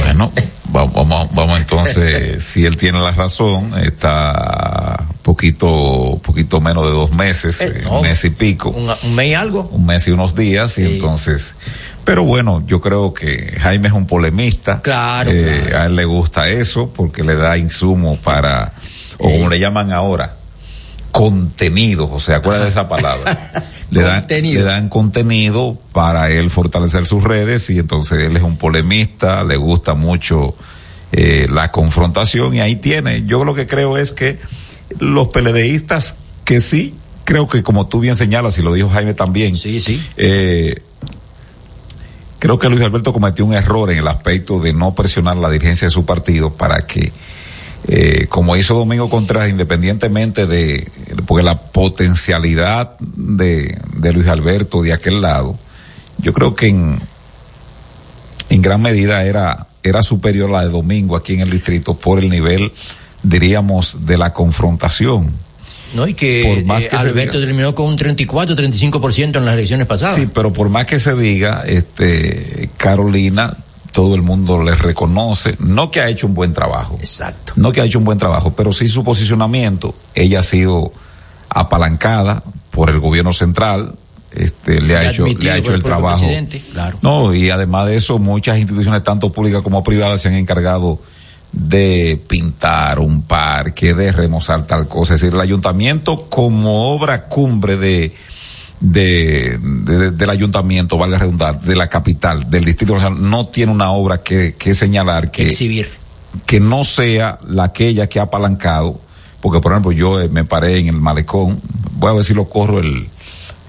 Bueno, vamos, vamos entonces, *laughs* si él tiene la razón, está poquito, poquito menos de dos meses, Eh, eh, no. un mes y pico. Un, un mes y algo. un mes y unos días y entonces pero bueno yo creo que Jaime es un polemista Claro, Eh, a él le gusta eso porque le da insumo para o como le llaman ahora contenido o sea acuerda de esa palabra *laughs* le dan Contenido. le dan contenido para él fortalecer sus redes y entonces él es un polemista le gusta mucho eh, la confrontación y ahí tiene yo lo que creo es que los peledeístas que sí creo que como tú bien señalas y lo dijo Jaime también Sí, sí. eh, creo que Luis Alberto cometió un error en el aspecto de no presionar la dirigencia de su partido para que, eh, como hizo Domingo Contreras, independientemente de, porque la potencialidad de, de Luis Alberto de aquel lado, yo creo que en, en gran medida era, era superior a la de Domingo aquí en el distrito por el nivel, diríamos, de la confrontación. ¿no? Y que, Por más eh, que Alberto diga. terminó con un 34, 35% en las elecciones pasadas. Sí, pero por más que se diga, este, Carolina, todo el mundo le reconoce, no que ha hecho un buen trabajo. Exacto. No que ha hecho un buen trabajo, pero sí su posicionamiento, ella ha sido apalancada por el gobierno central, este, le ha hecho, le ha hecho el trabajo. claro. No, y además de eso, muchas instituciones, tanto públicas como privadas, se han encargado de pintar un parque, de remozar tal cosa. Es decir, el ayuntamiento como obra cumbre de, de, de- del ayuntamiento, valga redundar, de la capital, del distrito nacional, no tiene una obra que, que señalar que, exhibir. que no sea la aquella que ha apalancado, porque por ejemplo yo eh, me paré en el malecón, voy a ver si lo corro el,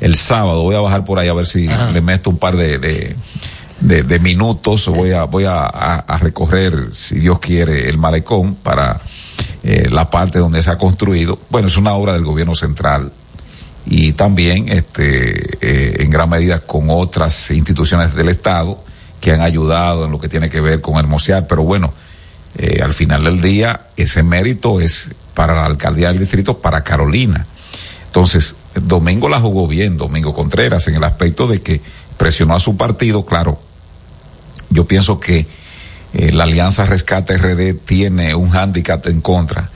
el sábado, voy a bajar por ahí a ver si le meto un par de, de, de- de minutos, voy a, voy a, a- a recorrer, si Dios quiere, el malecón para eh, la parte donde se ha construido. Bueno, es una obra del gobierno central y también este eh, en gran medida con otras instituciones del Estado que han ayudado en lo que tiene que ver con hermosear, pero bueno, eh, al final del día ese mérito es para la alcaldía del distrito, para Carolina. Entonces, Domingo la jugó bien, Domingo Contreras, en el aspecto de que presionó a su partido, claro. Yo pienso que eh, la Alianza Rescate RD tiene un hándicap en contra,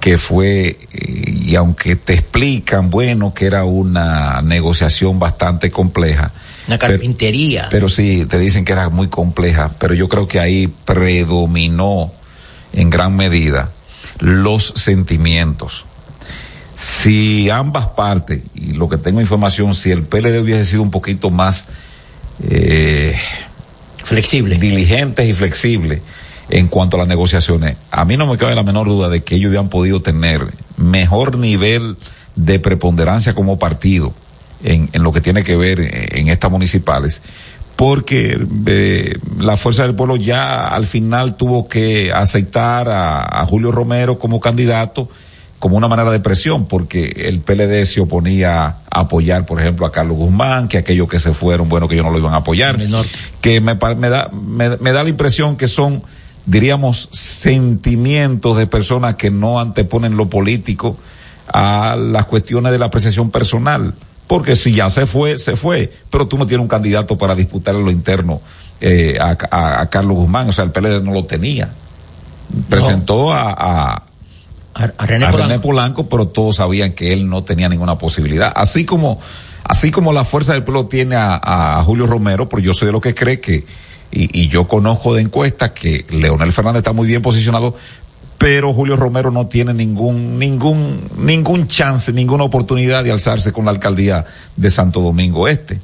que fue, eh, y aunque te explican, bueno, que era una negociación bastante compleja. Una pero- carpintería. pero sí, te dicen que era muy compleja, pero yo creo que ahí predominó en gran medida los sentimientos. Si ambas partes, y lo que tengo información, si el PLD hubiese sido un poquito más eh, flexible, diligentes y flexibles en cuanto a las negociaciones, a mí no me cabe la menor duda de que ellos hubieran podido tener mejor nivel de preponderancia como partido en, en lo que tiene que ver en, en estas municipales, porque eh, la fuerza del pueblo ya al final tuvo que aceptar a, a Julio Romero como candidato como una manera de presión, porque el PLD se oponía a apoyar, por ejemplo, a Carlos Guzmán, que aquellos que se fueron, bueno, que ellos no lo iban a apoyar, que me, da, me, me da la impresión que son, diríamos, sentimientos de personas que no anteponen lo político a las cuestiones de la apreciación personal, porque si ya se fue, se fue, pero tú no tienes un candidato para disputar en lo interno eh, a, a- a Carlos Guzmán, o sea, el PLD no lo tenía. Presentó a, a a René a Polanco. René Polanco, pero todos sabían que él no tenía ninguna posibilidad. Así como, así como la fuerza del pueblo tiene a, a Julio Romero, pero yo soy de lo que cree que, y, y yo conozco de encuestas que Leonel Fernández está muy bien posicionado, pero Julio Romero no tiene ningún, ningún, ningún chance, ninguna oportunidad de alzarse con la alcaldía de Santo Domingo Este.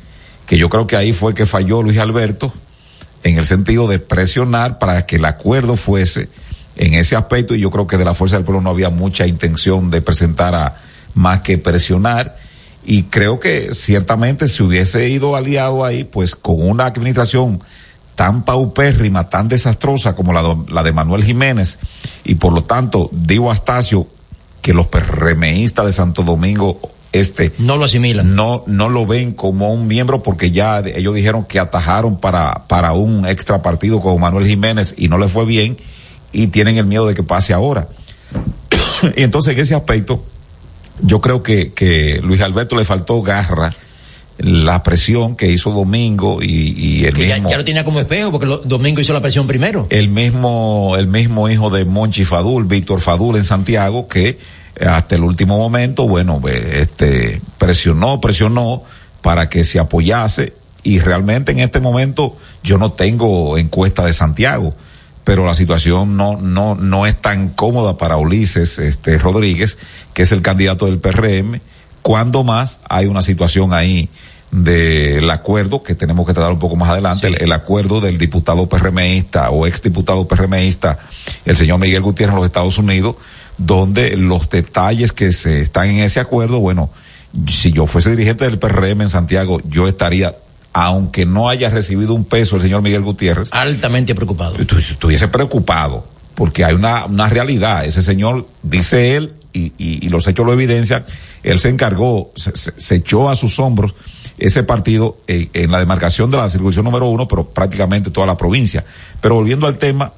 Que yo creo que ahí fue que falló Luis Alberto, en el sentido de presionar para que el acuerdo fuese en ese aspecto y yo creo que de la fuerza del pueblo no había mucha intención de presentar a más que presionar y creo que ciertamente si hubiese ido aliado ahí pues con una administración tan paupérrima, tan desastrosa como la, de Manuel Jiménez. Y por lo tanto digo Astacio que los PRMistas de Santo Domingo este no lo asimilan. no no lo ven como un miembro porque ya ellos dijeron que atajaron para para un extra partido con Manuel Jiménez y no le fue bien y tienen el miedo de que pase ahora. *coughs* Y entonces en ese aspecto, yo creo que, que Luis Alberto le faltó garra la presión que hizo Domingo y, y el Que mismo ya lo tenía como espejo porque lo- Domingo hizo la presión primero. el mismo el mismo hijo de Monchi Fadul, Víctor Fadul en Santiago que hasta el último momento, bueno, este presionó, presionó para que se apoyase y realmente en este momento yo no tengo encuesta de Santiago, pero la situación no no no es tan cómoda para Ulises este Rodríguez, que es el candidato del PRM, cuando más hay una situación ahí del acuerdo que tenemos que tratar un poco más adelante, el, el acuerdo del diputado PRMista o ex diputado PRMista, el señor Miguel Gutiérrez en los Estados Unidos, donde los detalles que se están en ese acuerdo, bueno, si yo fuese dirigente del PRM en Santiago, yo estaría, aunque no haya recibido un peso el señor Miguel Gutiérrez, altamente preocupado. Estuviese preocupado, porque hay una, una realidad. Ese señor, dice él, y, y, y los hechos lo evidencian, él se encargó, se, echó a sus hombros ese partido en la demarcación de la circunscripción número uno, pero prácticamente toda la provincia. Pero volviendo al tema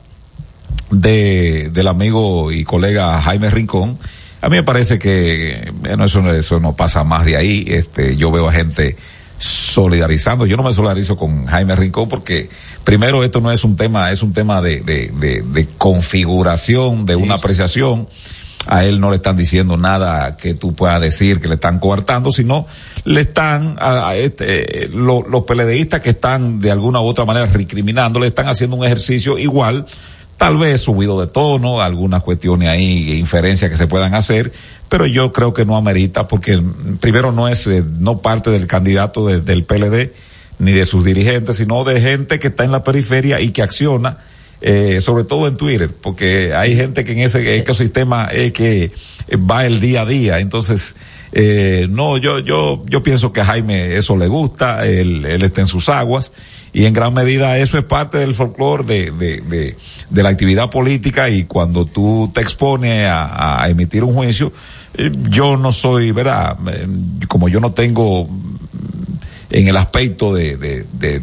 de, del amigo y colega Jaime Rincón, a mí me parece que bueno, eso, no- eso no pasa más de ahí. Este, yo veo a gente solidarizando. Yo no me solidarizo con Jaime Rincón porque primero esto no es un tema, es un tema de, de, de, de configuración, de una apreciación. A él no le están diciendo nada que tú puedas decir que le están coartando, sino le están a, a este, lo- los peledeístas que están de alguna u otra manera recriminando, le están haciendo un ejercicio igual tal vez subido de tono, algunas cuestiones ahí, inferencias que se puedan hacer, pero yo creo que no amerita porque primero no es, eh, no parte del candidato de- del PLD ni de sus dirigentes, sino de gente que está en la periferia y que acciona, eh, sobre todo en Twitter, porque hay gente que en ese ecosistema es que va el día a día, entonces, eh, no, yo, yo, yo pienso que a Jaime eso le gusta, él, él está en sus aguas, y en gran medida eso es parte del folclore de, de, de, de la actividad política y cuando tú te expones a, a emitir un juicio, eh, yo no soy, ¿verdad? Eh, Como yo no tengo mm, en el aspecto de, de, de,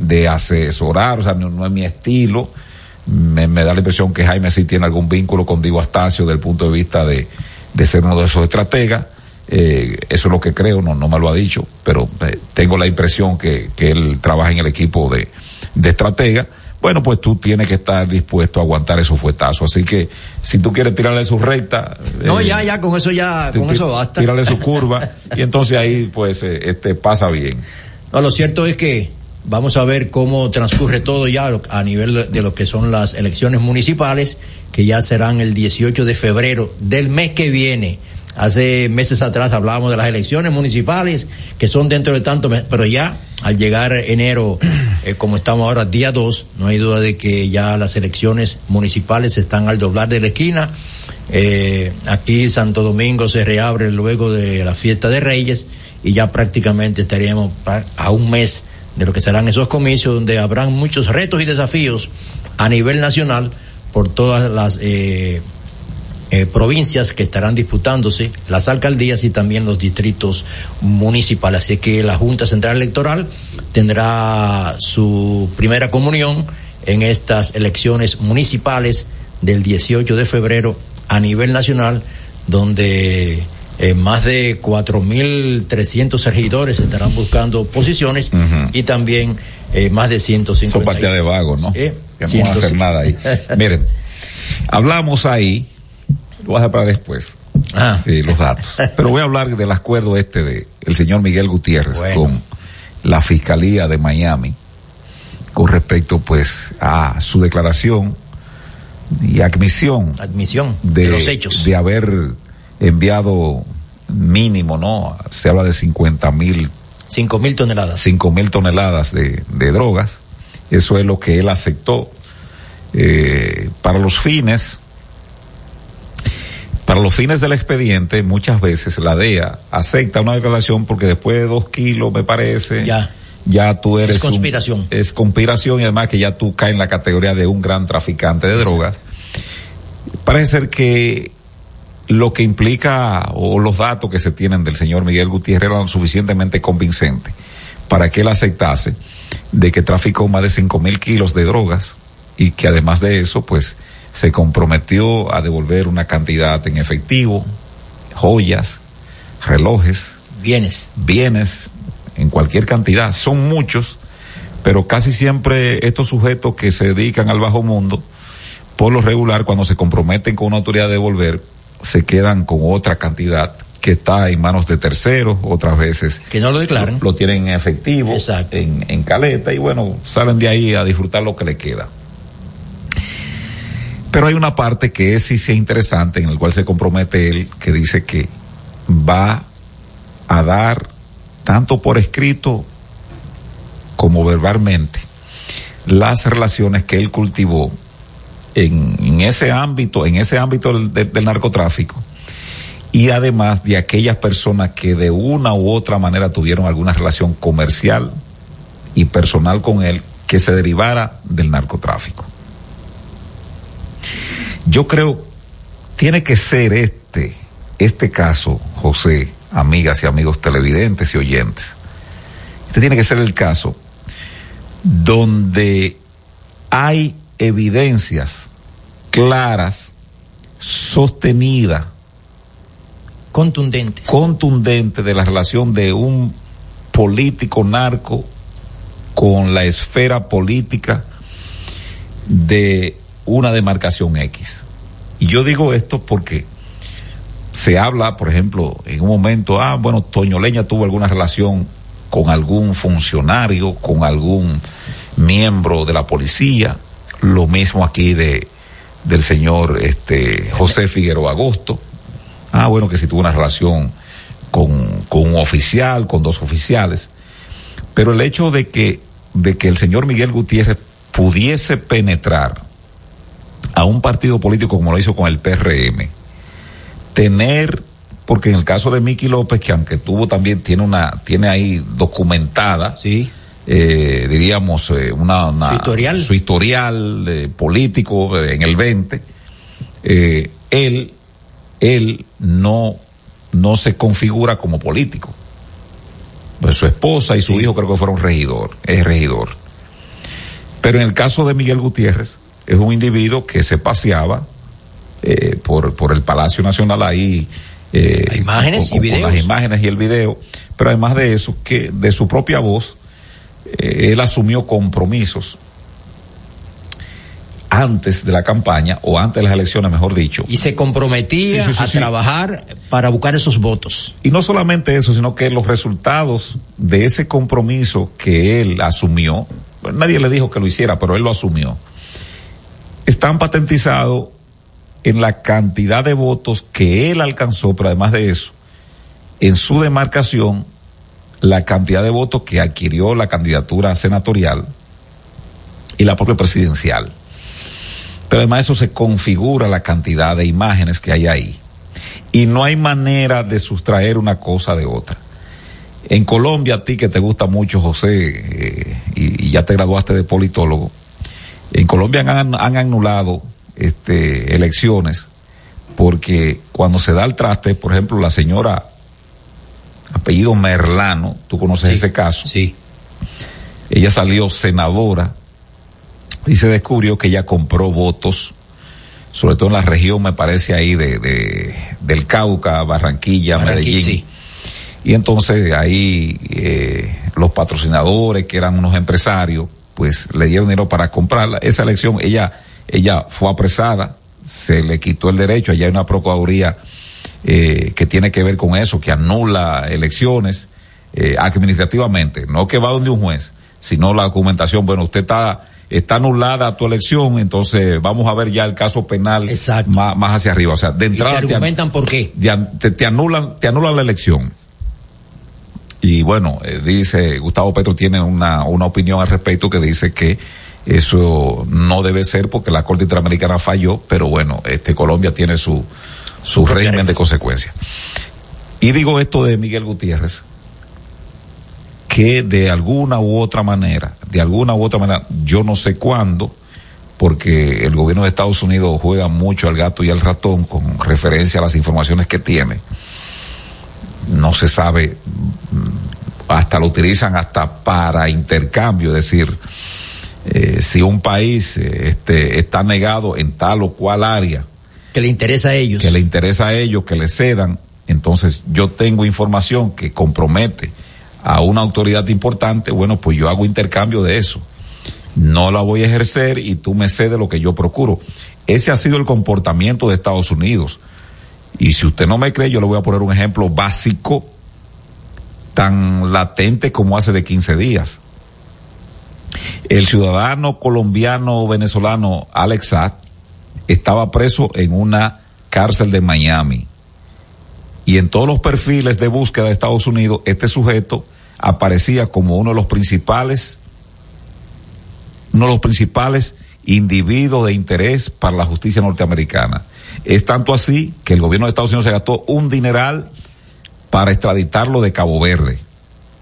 de asesorar, o sea, no, no es mi estilo, me, me da la impresión que Jaime sí tiene algún vínculo con Diego Astacio desde el punto de vista de, de ser uno de esos estrategas. Eh, eso es lo que creo, no, no me lo ha dicho, pero eh, tengo la impresión que, que él trabaja en el equipo de, de estratega. Bueno, pues tú tienes que estar dispuesto a aguantar esos fuetazos. Así que si tú quieres tirarle su recta. No, eh, ya, ya, con eso ya, con eso basta. Tírale su curva *laughs* y entonces ahí pues eh, este pasa bien. No, lo cierto es que vamos a ver cómo transcurre todo ya a nivel de lo que son las elecciones municipales, que ya serán el 18 de febrero del mes que viene. Hace meses atrás hablábamos de las elecciones municipales, que son dentro de tanto, pero ya al llegar enero, *clears throat* eh, como estamos ahora, día 2, no hay duda de que ya las elecciones municipales están al doblar de la esquina. Eh, aquí Santo Domingo se reabre luego de la fiesta de Reyes y ya prácticamente estaríamos a un mes de lo que serán esos comicios donde habrán muchos retos y desafíos a nivel nacional por todas las eh, eh, provincias que estarán disputándose, las alcaldías y también los distritos municipales. Así que la Junta Central Electoral tendrá su primera comunión en estas elecciones municipales del 18 de febrero a nivel nacional, donde eh, más de 4.300 regidores estarán buscando posiciones y también eh, más de 150. Son partida de vagos, ¿no? Eh, que no van a hacer 150. nada ahí. *laughs* Miren, hablamos ahí, lo voy a para después, Ah. eh, los datos. Pero voy a hablar del acuerdo este de el señor Miguel Gutiérrez Bueno. con la Fiscalía de Miami con respecto pues a su declaración y admisión Admisión de, de los hechos. de haber enviado mínimo, ¿no? Se habla de 50 mil Cinco mil toneladas. cinco mil toneladas de, de drogas. Eso es lo que él aceptó eh, para los fines. Para los fines del expediente, muchas veces la DEA acepta una declaración porque después de dos kilos, me parece, Ya. ya tú eres Es un- conspiración. es conspiración y además que ya tú caes en la categoría de un gran traficante de drogas. Parece ser que lo que implica o los datos que se tienen del señor Miguel Gutiérrez eran suficientemente convincentes para que él aceptase de que traficó más de cinco mil kilos de drogas y que además de eso, pues se comprometió a devolver una cantidad en efectivo, joyas, relojes, bienes, bienes en cualquier cantidad. Son muchos, pero casi siempre estos sujetos que se dedican al bajo mundo, por lo regular, cuando se comprometen con una autoridad de devolver, se quedan con otra cantidad que está en manos de terceros, otras veces que no lo declaran, lo, tienen en efectivo, en, en caleta y bueno, salen de ahí a disfrutar lo que le queda. Pero hay una parte que es sí, sí interesante, en el cual se compromete él, que dice que va a dar, tanto por escrito como verbalmente, las relaciones que él cultivó en, ese ámbito, en ese ámbito del, del, narcotráfico, y además de aquellas personas que de una u otra manera tuvieron alguna relación comercial y personal con él que se derivara del narcotráfico. Yo creo, tiene que ser este, este caso, José, amigas y amigos televidentes y oyentes. Este tiene que ser el caso donde hay evidencias claras, sostenidas, contundentes, contundentes de la relación de un político narco con la esfera política de una demarcación X. Y yo digo esto porque se habla, por ejemplo, en un momento, ah, bueno, Toño Leña tuvo alguna relación con algún funcionario, con algún miembro de la policía, lo mismo aquí de del señor este José Figueroa Agosto. Ah, bueno, que si tuvo una relación con, con un oficial, con dos oficiales. Pero el hecho de que, de que el señor Miguel Gutiérrez pudiese penetrar a un partido político como lo hizo con el PRM, tener, porque en el caso de Miki López, que aunque tuvo también, tiene una, tiene ahí documentada, sí. Eh, diríamos, eh, una, una, su historial, su historial eh, político en el 20, él, él no, no se configura como político. Pues su esposa y su sí. hijo creo que fueron regidor, es regidor. Pero en el caso de Miguel Gutiérrez, es un individuo que se paseaba por, por el Palacio Nacional ahí. Imágenes con, y videos. Con las imágenes y el video. Pero además de eso, que de su propia voz, eh, él asumió compromisos antes de la campaña o antes de las elecciones, mejor dicho. Y se comprometía sí, sí, sí, a trabajar para buscar esos votos. Y no solamente eso, sino que los resultados de ese compromiso que él asumió, nadie le dijo que lo hiciera, pero él lo asumió, están patentizados en la cantidad de votos que él alcanzó, pero además de eso, en su demarcación, la cantidad de votos que adquirió la candidatura senatorial y la propia presidencial. Pero además eso se configura la cantidad de imágenes que hay ahí. Y no hay manera de sustraer una cosa de otra. En Colombia, a ti que te gusta mucho, José, eh, y, ya te graduaste de politólogo, en Colombia han, han anulado este, elecciones porque cuando se da el traste, por ejemplo, la señora apellido Merlano, tú conoces sí, ese caso, sí. ella salió senadora y se descubrió que ella compró votos, sobre todo en la región, me parece ahí de, de del Cauca, Barranquilla, Barranquilla Medellín. sí. Y entonces ahí eh, los patrocinadores, que eran unos empresarios, pues le dieron dinero para comprarla. Esa elección, ella, ella fue apresada, se le quitó el derecho, allá hay una procuraduría eh, que tiene que ver con eso, que anula elecciones eh, administrativamente, no que va donde un juez, sino la documentación, bueno, usted está está anulada tu elección, entonces vamos a ver ya el caso penal más, más, hacia arriba. O sea, de entrada. ¿Y te argumentan te, por qué? Te, te, anulan, te anulan la elección. Y bueno, eh, dice, Gustavo Petro tiene una, una opinión al respecto que dice que eso no debe ser porque la Corte Interamericana falló, pero bueno, este Colombia tiene su, su régimen de consecuencias. Y digo esto de Miguel Gutiérrez, que de alguna u otra manera, de alguna u otra manera, yo no sé cuándo, porque el gobierno de Estados Unidos juega mucho al gato y al ratón con referencia a las informaciones que tiene. No se sabe, hasta lo utilizan hasta para intercambio, es decir, eh, si un país eh, este, está negado en tal o cual área. Que le interesa a ellos. Que le interesa a ellos, que le cedan. Entonces yo tengo información que compromete a una autoridad importante, bueno, pues yo hago intercambio de eso. No la voy a ejercer y tú me cedes lo que yo procuro. Ese ha sido el comportamiento de Estados Unidos. Y si usted no me cree, yo le voy a poner un ejemplo básico tan latente como hace de 15 días. El ciudadano colombiano venezolano Alex Sack estaba preso en una cárcel de Miami. Y en todos los perfiles de búsqueda de Estados Unidos, este sujeto aparecía como uno de los principales, uno de los principales individuos de interés para la justicia norteamericana. Es tanto así que el gobierno de Estados Unidos se gastó un dineral para extraditarlo de Cabo Verde.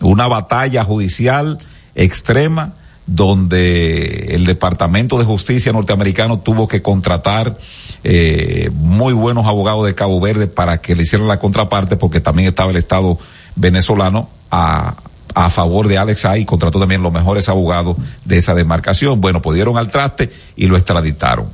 Una batalla judicial extrema donde el Departamento de Justicia norteamericano tuvo que contratar eh, muy buenos abogados de Cabo Verde para que le hicieran la contraparte porque también estaba el Estado venezolano a, a favor de Alex y contrató también los mejores abogados de esa demarcación. Bueno, pudieron al traste y lo extraditaron.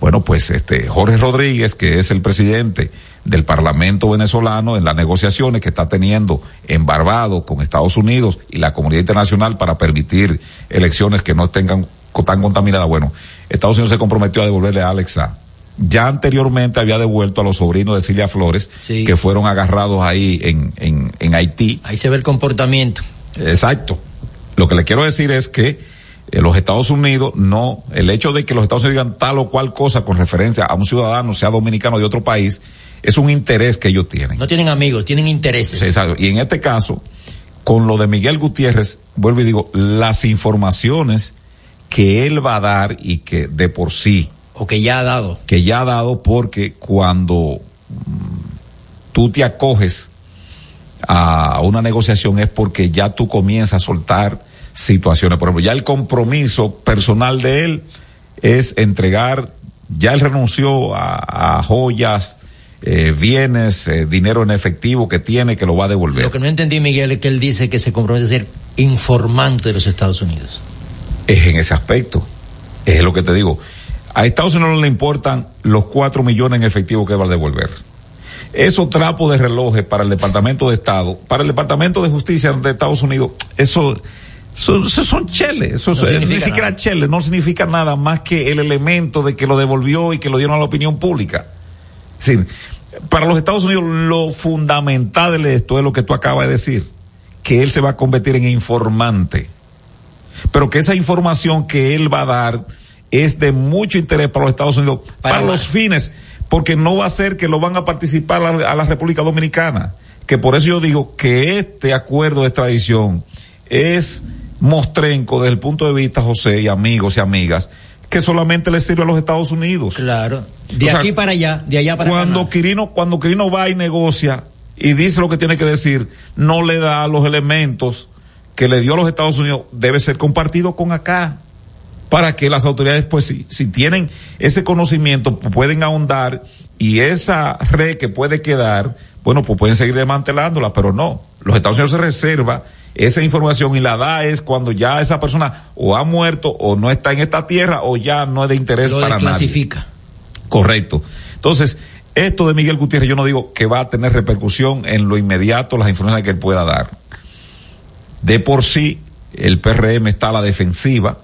Bueno, pues este Jorge Rodríguez, que es el presidente del Parlamento venezolano en las negociaciones que está teniendo en Barbados con Estados Unidos y la comunidad internacional para permitir elecciones que no tengan tan contaminadas. Bueno, Estados Unidos se comprometió a devolverle a Alexa. Ya anteriormente había devuelto a los sobrinos de Silvia Flores, que fueron agarrados ahí en, en, en Haití. Ahí se ve el comportamiento. Exacto. Lo que le quiero decir es que eh, los Estados Unidos no, el hecho de que los Estados Unidos digan tal o cual cosa con referencia a un ciudadano, sea dominicano de otro país, es un interés que ellos tienen. No tienen amigos, tienen intereses. exacto. Y en este caso, con lo de Miguel Gutiérrez, vuelvo y digo, las informaciones que él va a dar y que de por sí. O que ya ha dado. Que ya ha dado porque cuando mm, tú te acoges a una negociación es porque ya tú comienzas a soltar situaciones. Por ejemplo, ya el compromiso personal de él es entregar, ya él renunció a, joyas, eh, bienes, eh, dinero en efectivo que tiene, que lo va a devolver. Lo que no entendí, Miguel, es que él dice que se compromete a ser informante de los Estados Unidos. Es en ese aspecto. Es lo que te digo. A Estados Unidos no le importan los cuatro millones en efectivo que va a devolver. Esos trapos de relojes para el Departamento de Estado, para el Departamento de Justicia de Estados Unidos, eso son, son cheles, eso ni siquiera cheles, no significa nada más que el elemento de que lo devolvió y que lo dieron a la opinión pública. Es para los Estados Unidos lo fundamental de esto es lo que tú acabas de decir, que él se va a convertir en informante, pero que esa información que él va a dar es de mucho interés para los Estados Unidos, para, los fines, porque no va a ser que lo van a participar a la República Dominicana, que por eso yo digo que este acuerdo de extradición es mostrenco desde el punto de vista, José, y amigos y amigas, que solamente le sirve a los Estados Unidos. Claro. De aquí para allá, de allá para cuando Quirino, cuando Quirino va y negocia y dice lo que tiene que decir, no le da los elementos que le dio a los Estados Unidos, debe ser compartido con acá. Para que las autoridades, pues, si, si tienen ese conocimiento, pueden ahondar y esa red que puede quedar, bueno, pues pueden seguir desmantelándola, pero no. Los Estados Unidos se reserva esa información y la da es cuando ya esa persona o ha muerto o no está en esta tierra o ya no es de interés para clasifica. Correcto. Entonces, esto de Miguel Gutiérrez yo no digo que va a tener repercusión en lo inmediato las informaciones que él pueda dar. De por sí, el PRM está a la defensiva.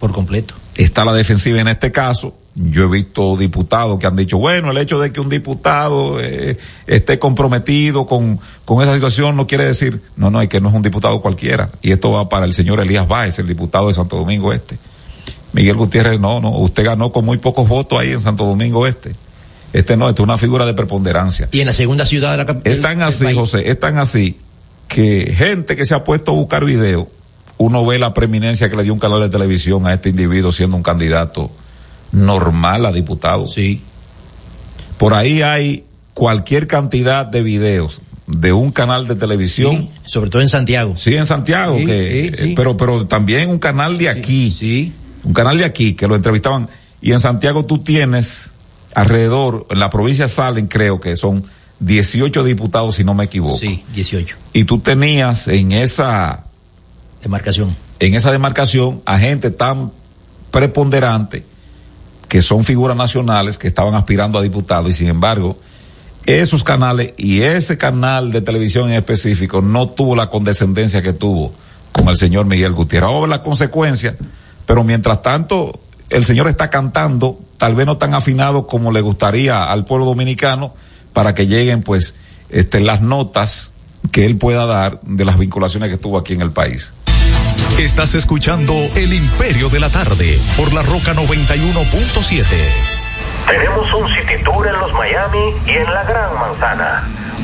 Por completo. Está a la defensiva en este caso yo he visto diputados que han dicho, bueno, el hecho de que un diputado eh, esté comprometido con, con esa situación no quiere decir, no, no, es que no es un diputado cualquiera. Y esto va para el señor Elías Báez, el diputado de Santo Domingo Este. Miguel Gutiérrez, no, no, usted ganó con muy pocos votos ahí en Santo Domingo Este. Este no, este es una figura de preponderancia. Y en la segunda ciudad de la capital. Es tan así, José, es tan así que gente que se ha puesto a buscar video, uno ve la preeminencia que le dio un canal de televisión a este individuo siendo un candidato normal a diputado. Sí. Por ahí hay cualquier cantidad de videos de un canal de televisión. sobre todo en Santiago. Sí, en Santiago, que, pero, pero también un canal de aquí. Sí. Un canal de aquí que lo entrevistaban. Y en Santiago tú tienes alrededor, en la provincia salen creo que son 18 diputados si no me equivoco. Sí, 18. Y tú tenías en esa demarcación en esa demarcación a gente tan preponderante que son figuras nacionales que estaban aspirando a diputados y sin embargo esos canales y ese canal de televisión en específico no tuvo la condescendencia que tuvo con el señor Miguel Gutiérrez. Vamos a ver las consecuencias, pero mientras tanto el señor está cantando, tal vez no tan afinado como le gustaría al pueblo dominicano, para que lleguen pues este, las notas que él pueda dar de las vinculaciones que tuvo aquí en el país. Estás escuchando El Imperio de la Tarde por la Roca 91.7. Tenemos un city tour en los Miami y en la Gran Manzana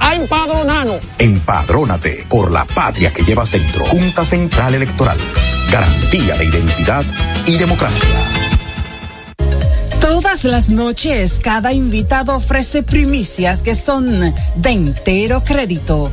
a empadronarnos. Empadrónate por la patria que llevas dentro. Junta Central Electoral. Garantía de identidad y democracia. Todas las noches, cada invitado ofrece primicias que son de entero crédito.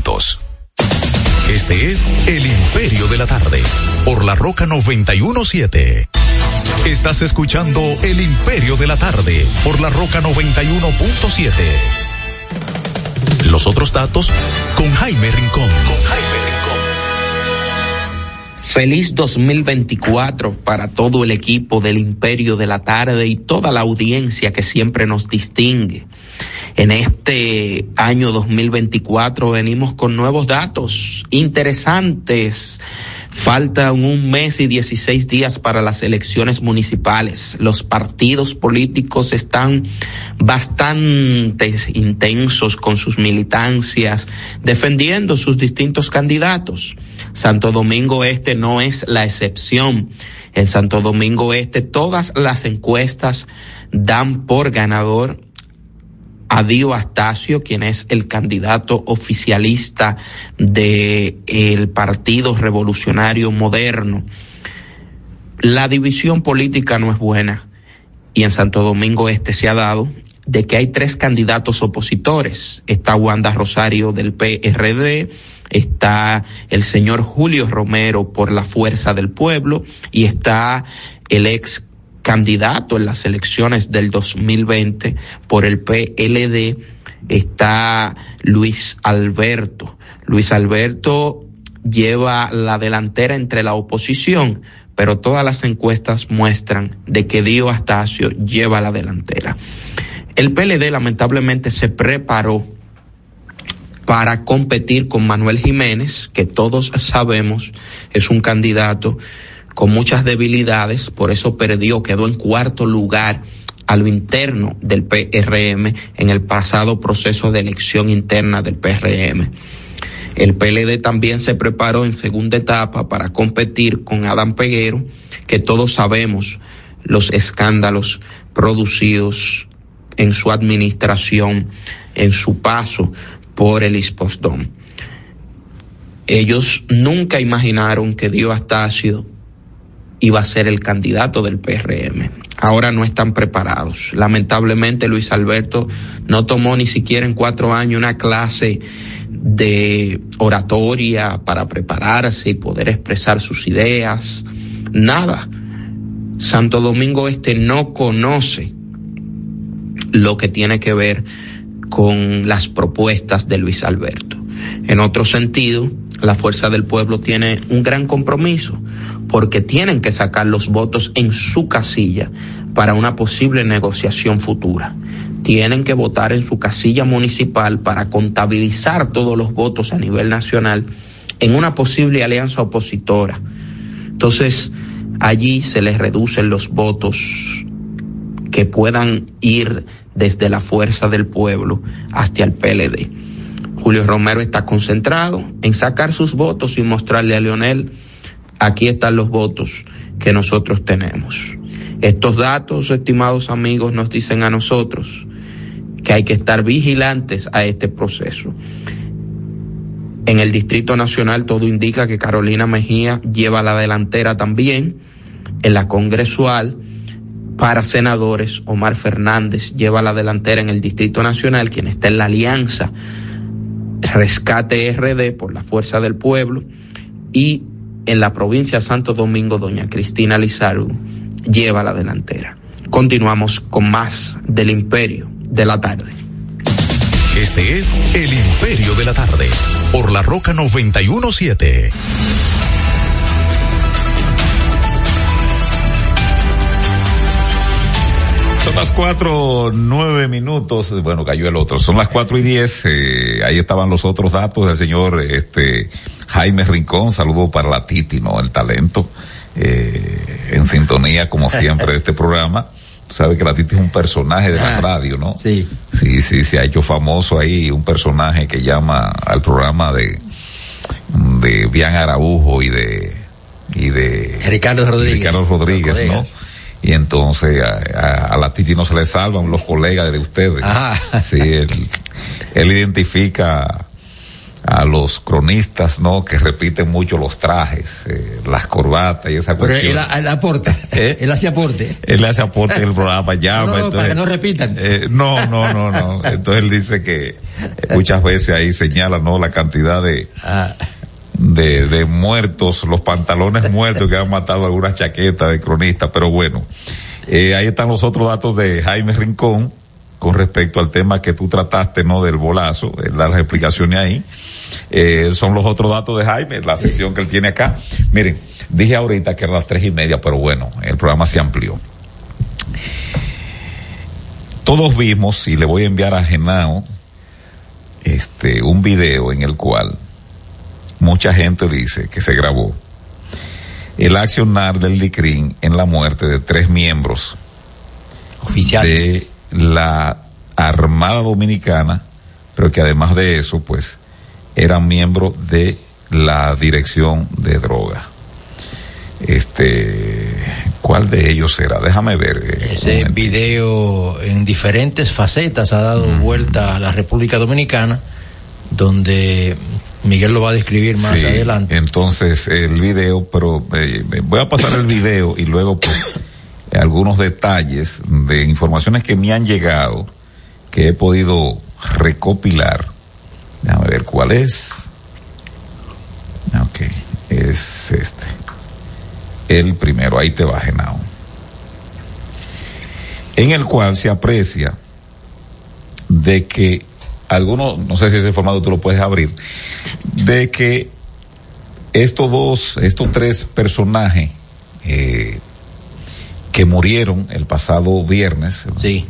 Este es El Imperio de la Tarde, por la Roca 917. Estás escuchando El Imperio de la Tarde, por la Roca 91.7. Los otros datos con Jaime Rincón. Con Jaime Rincón. Feliz 2024 para todo el equipo del Imperio de la Tarde y toda la audiencia que siempre nos distingue. En este año 2024 venimos con nuevos datos interesantes. Faltan un mes y 16 días para las elecciones municipales. Los partidos políticos están bastante intensos con sus militancias, defendiendo sus distintos candidatos. Santo Domingo Este no es la excepción. En Santo Domingo Este todas las encuestas dan por ganador a Dio Astacio, quien es el candidato oficialista del el Partido Revolucionario Moderno. La división política no es buena y en Santo Domingo Este se ha dado de que hay tres candidatos opositores. Está Wanda Rosario del PRD, está el señor Julio Romero por la Fuerza del Pueblo y está el ex candidato en las elecciones del 2020 por el PLD, está Luis Alberto. Luis Alberto lleva la delantera entre la oposición, pero todas las encuestas muestran de que Dio Astacio lleva la delantera. El PLD lamentablemente se preparó para competir con Manuel Jiménez, que todos sabemos es un candidato con muchas debilidades, por eso perdió, quedó en cuarto lugar a lo interno del PRM en el pasado proceso de elección interna del PRM. El PLD también se preparó en segunda etapa para competir con Adán Peguero, que todos sabemos los escándalos producidos en su administración, en su paso por el Ispostón. Ellos nunca imaginaron que Dio Astacio iba a ser el candidato del PRM. Ahora no están preparados. Lamentablemente Luis Alberto no tomó ni siquiera en cuatro años una clase de oratoria para prepararse y poder expresar sus ideas. Nada. Santo Domingo Este no conoce lo que tiene que ver con las propuestas de Luis Alberto. En otro sentido, la Fuerza del Pueblo tiene un gran compromiso porque tienen que sacar los votos en su casilla para una posible negociación futura. Tienen que votar en su casilla municipal para contabilizar todos los votos a nivel nacional en una posible alianza opositora. Entonces, allí se les reducen los votos que puedan ir desde la fuerza del pueblo hasta el PLD. Julio Romero está concentrado en sacar sus votos y mostrarle a Leonel aquí están los votos que nosotros tenemos. Estos datos, estimados amigos, nos dicen a nosotros que hay que estar vigilantes a este proceso. En el Distrito Nacional todo indica que Carolina Mejía lleva la delantera también. En la congresual, para senadores, Omar Fernández lleva la delantera en el Distrito Nacional, quien está en la alianza Rescate RD por la Fuerza del Pueblo. Y en la provincia de Santo Domingo, doña Cristina Lizardo lleva la delantera. Continuamos con más del Imperio de la Tarde. Este es el Imperio de la Tarde, por la Roca 917. Son las cuatro, nueve minutos, bueno, cayó el otro, son las cuatro y diez, eh, ahí estaban los otros datos del señor, este, Jaime Rincón, saludo para la Titi, ¿no? El talento, eh, en sintonía como siempre de este programa. Tú sabes que la Titi es un personaje de la radio, ¿no? Sí. Sí, sí, se ha hecho famoso ahí un personaje que llama al programa de, de Bian Araujo y de, y de Ricardo Rodríguez. Ricardo Rodríguez, ¿no? Y entonces a, a, la Titi no se le salvan los colegas de ustedes. Ajá. *laughs* Sí, él, él identifica a los cronistas, ¿no? Que repiten mucho los trajes, eh, las corbatas y esa Pero cuestión. él, él aporta, *laughs* ¿Eh? él hace aporte. Él hace aporte en el programa, llama. *laughs* No, no, entonces, para que no repitan. eh, no, no, no, no. Entonces él dice que muchas veces ahí señala, ¿no? La cantidad de, Ah, de, de muertos, los pantalones *laughs* muertos que han matado algunas chaquetas de cronistas, pero bueno, eh, ahí están los otros datos de Jaime Rincón, con respecto al tema que tú trataste, ¿no? Del bolazo, eh, las explicaciones ahí. Eh, son los otros datos de Jaime, la sección que él tiene acá. Miren, dije ahorita que eran las tres y media, pero bueno, el programa se amplió. Todos vimos, y le voy a enviar a Genao, este, un video en el cual mucha gente dice que se grabó el accionar del DICRIN en la muerte de tres miembros oficiales de la Armada Dominicana, pero que además de eso, pues, eran miembros de la Dirección de Droga. Este, ¿cuál de ellos será? Déjame ver. eh, Ese video en diferentes facetas ha dado vuelta a la República Dominicana, donde Miguel lo va a describir más Sí, adelante. Entonces, el video, pero eh, eh, voy a pasar el video y luego pues, algunos detalles de informaciones que me han llegado, que he podido recopilar. Déjame ver cuál es. Ok, es este. El primero, ahí te va, Genao. En el cual se aprecia de que algunos, no sé si ese formato tú lo puedes abrir, de que estos dos, estos tres personajes eh, que murieron el pasado viernes, sí.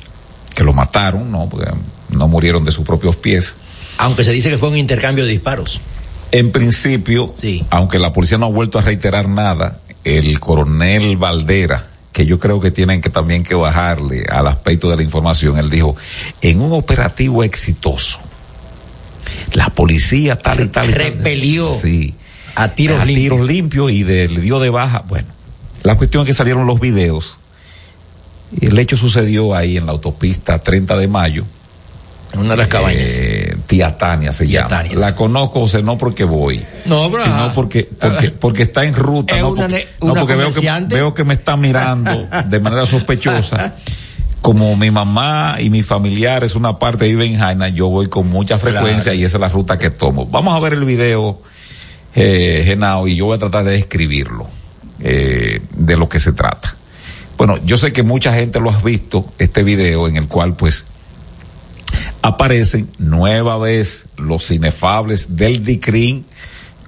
que lo mataron, no, Porque no murieron de sus propios pies. Aunque se dice que fue un intercambio de disparos. En principio, aunque la policía no ha vuelto a reiterar nada, el coronel Valdera, que yo creo que tienen que también que bajarle al aspecto de la información, él dijo, en un operativo exitoso, la policía tal y tal Repelió sí, a tiros a limpios. tiros limpios y de, le dio de baja. Bueno, la cuestión es que salieron los videos. El hecho sucedió ahí en la autopista 30 de mayo. Una de las cabañas. Eh, Tía Tania se Tía llama. Tania, la conozco, o sea, no porque voy. No, bro. Sino porque, porque, *laughs* porque está en ruta. Es no una porque, no, porque veo que, veo que me está mirando de manera sospechosa. *laughs* Como mi mamá y mi familiar es una parte vive en Jaina, yo voy con mucha frecuencia Claro. y esa es la ruta que tomo. Vamos a ver el video, eh, Genao, y yo voy a tratar de describirlo, eh, de lo que se trata. Bueno, yo sé que mucha gente lo ha visto, este video en el cual pues aparecen nueva vez los inefables del DICRIN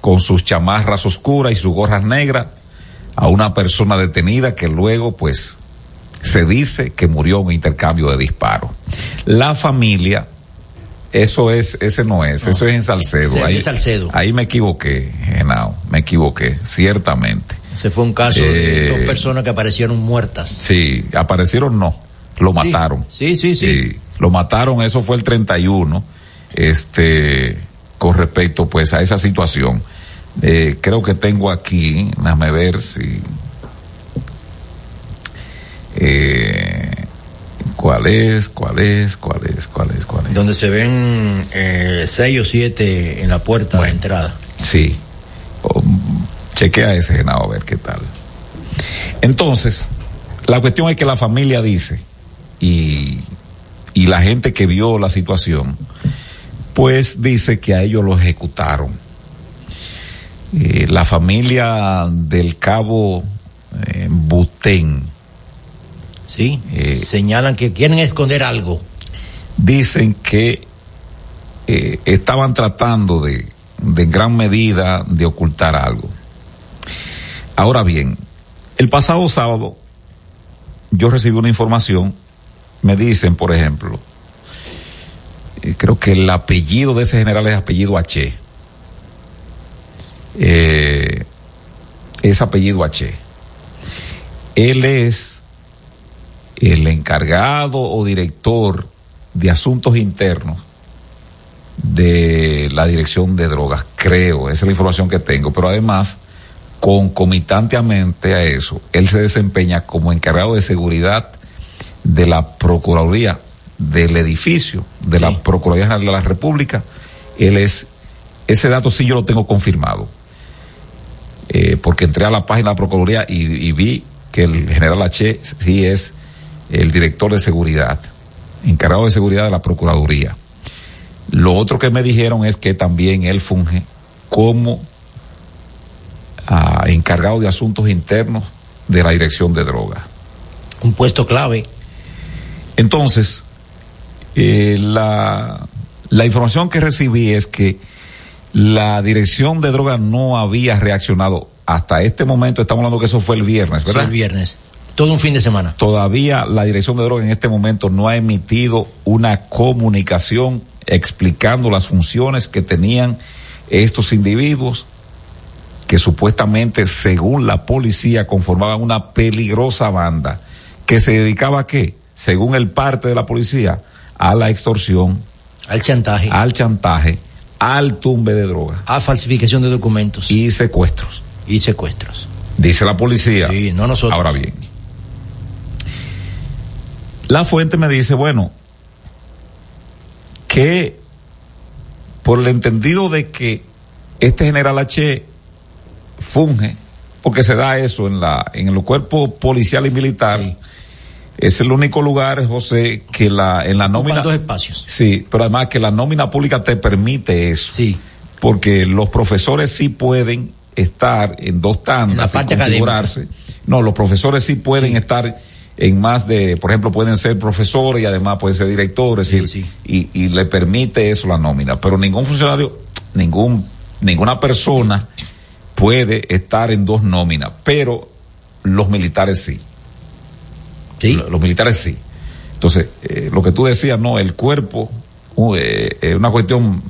con sus chamarras oscuras y sus gorras negras a una persona detenida que luego pues se dice que murió en un intercambio de disparos. La familia, eso es, ese no es, eso es en Salcedo. Sí, ahí, en Salcedo. ahí me equivoqué, Genao, me equivoqué, ciertamente. Ese fue un caso de Eh, dos personas que aparecieron muertas. Sí, aparecieron no, lo Sí, mataron. Sí, sí, sí. Lo mataron, eso fue el 31, este, con respecto pues a esa situación. Eh, creo que tengo aquí, déjame ver si, eh, cuál es, cuál es, cuál es, cuál es, cuál es. Donde se ven eh, seis o siete en la puerta de entrada. Sí. Chequea ese Genao a ver qué tal. Entonces, la cuestión es que la familia dice, y, y la gente que vio la situación, pues dice que a ellos lo ejecutaron. Eh, la familia del cabo eh, Butén. Sí. Señalan que quieren esconder algo. Dicen que eh, estaban tratando de, de en gran medida de ocultar algo. Ahora bien, el pasado sábado yo recibí una información, me dicen, por ejemplo, creo que el apellido de ese general es apellido H. Eh, es apellido H. Él es el encargado o director de asuntos internos de la dirección de drogas, creo, esa es la información que tengo, pero además, concomitantemente a eso, él se desempeña como encargado de seguridad de la Procuraduría del edificio de la Procuraduría General de la República, él es, ese dato sí yo lo tengo confirmado, eh, porque entré a la página de la Procuraduría y, y vi que el general H sí es el director de seguridad, encargado de seguridad de la Procuraduría. Lo otro que me dijeron es que también él funge como ah, encargado de asuntos internos de la dirección de drogas. Un puesto clave. Entonces, eh, la, la información que recibí es que la dirección de drogas no había reaccionado hasta este momento. Estamos hablando que eso fue el viernes, ¿verdad? Sí, el viernes. Todo un fin de semana. Todavía la dirección de drogas en este momento no ha emitido una comunicación explicando las funciones que tenían estos individuos que supuestamente, según la policía, conformaban una peligrosa banda que se dedicaba a qué? Según el parte de la policía, a la extorsión, al chantaje, al chantaje, al tumbe de drogas, a falsificación de documentos y secuestros. Y secuestros. Dice la policía. Sí, no nosotros. Ahora bien, la fuente me dice, bueno, que por el entendido de que este general H funge, porque se da eso en la en el cuerpo policial y militar. Es el único lugar, José, que la en la nómina dos espacios. Sí, pero además que la nómina pública te permite eso. Sí. Porque los profesores sí pueden estar en dos tandas en configurarse. No, los profesores sí pueden sí. estar en más de, por ejemplo, pueden ser profesores y además pueden ser directores sí, y, sí. Y, y, le permite eso la nómina. Pero ningún funcionario, ningún, ninguna persona puede estar en dos nóminas, pero los militares sí. Los militares sí. Entonces, eh, lo que tú decías, no, el cuerpo, uh, eh, es una cuestión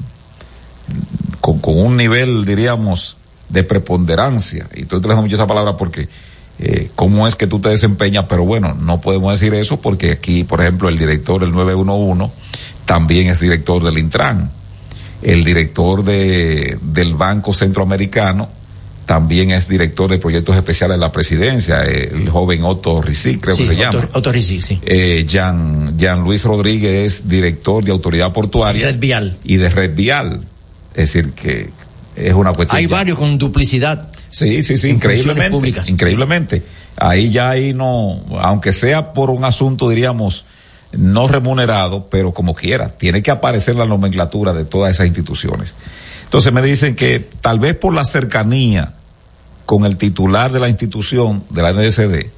con, un nivel, diríamos, de preponderancia. Y tú utilizas mucho esa palabra porque eh, cómo es que tú te desempeñas, pero bueno, no podemos decir eso porque aquí, por ejemplo, el director del 911 también es director del Intran. El director de, del Banco Centroamericano también es director de proyectos especiales de la presidencia, el joven Otto Rizic, creo sí, que se Otto, llama. Otto Rizic, sí. Eh, Jean, Jean Luis Rodríguez es director de autoridad portuaria. Y Red Vial. Y de Red Vial. Es decir, que es una cuestión. Hay ya. varios con duplicidad. Sí, sí, sí, en increíblemente. Públicas. Increíblemente. Ahí ya ahí no, aunque sea por un asunto, diríamos, no remunerado, pero como quiera, tiene que aparecer la nomenclatura de todas esas instituciones. Entonces me dicen que tal vez por la cercanía con el titular de la institución de la NSD,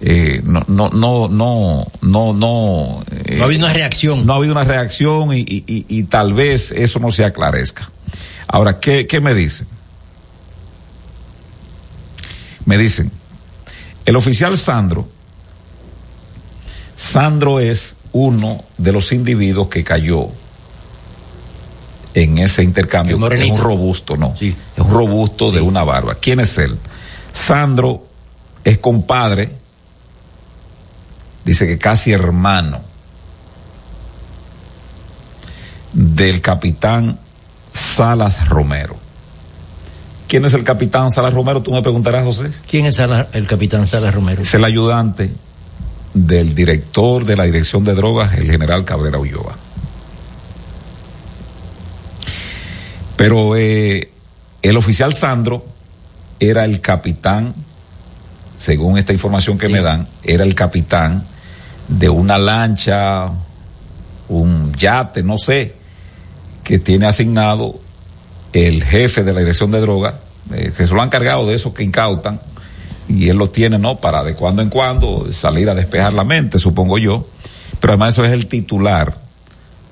eh, no, no, no, no, no, no. Eh, no ha habido una reacción. No ha habido una reacción y, y, y, y tal vez eso no se aclarezca. Ahora, ¿qué, qué me dicen? Me dicen, el oficial Sandro, Sandro es uno de los individuos que cayó en ese intercambio. Es un robusto, no. Sí. Es un robusto Sí. de una barba. ¿Quién es él? Sandro es compadre, dice que casi hermano del capitán Salas Romero. ¿Quién es el capitán Salas Romero? Tú me preguntarás, José. ¿Quién es el capitán Salas Romero? Es el ayudante del director de la Dirección de Drogas, el general Cabrera Ulloa. Pero eh, el oficial Sandro era el capitán, según esta información que me dan, era el capitán de una lancha, un yate, no sé, que tiene asignado el jefe de la Dirección de Drogas, eh, que se lo han cargado de esos que incautan, y él lo tiene, ¿no? Para de cuando en cuando salir a despejar la mente, supongo yo. Pero además eso es el titular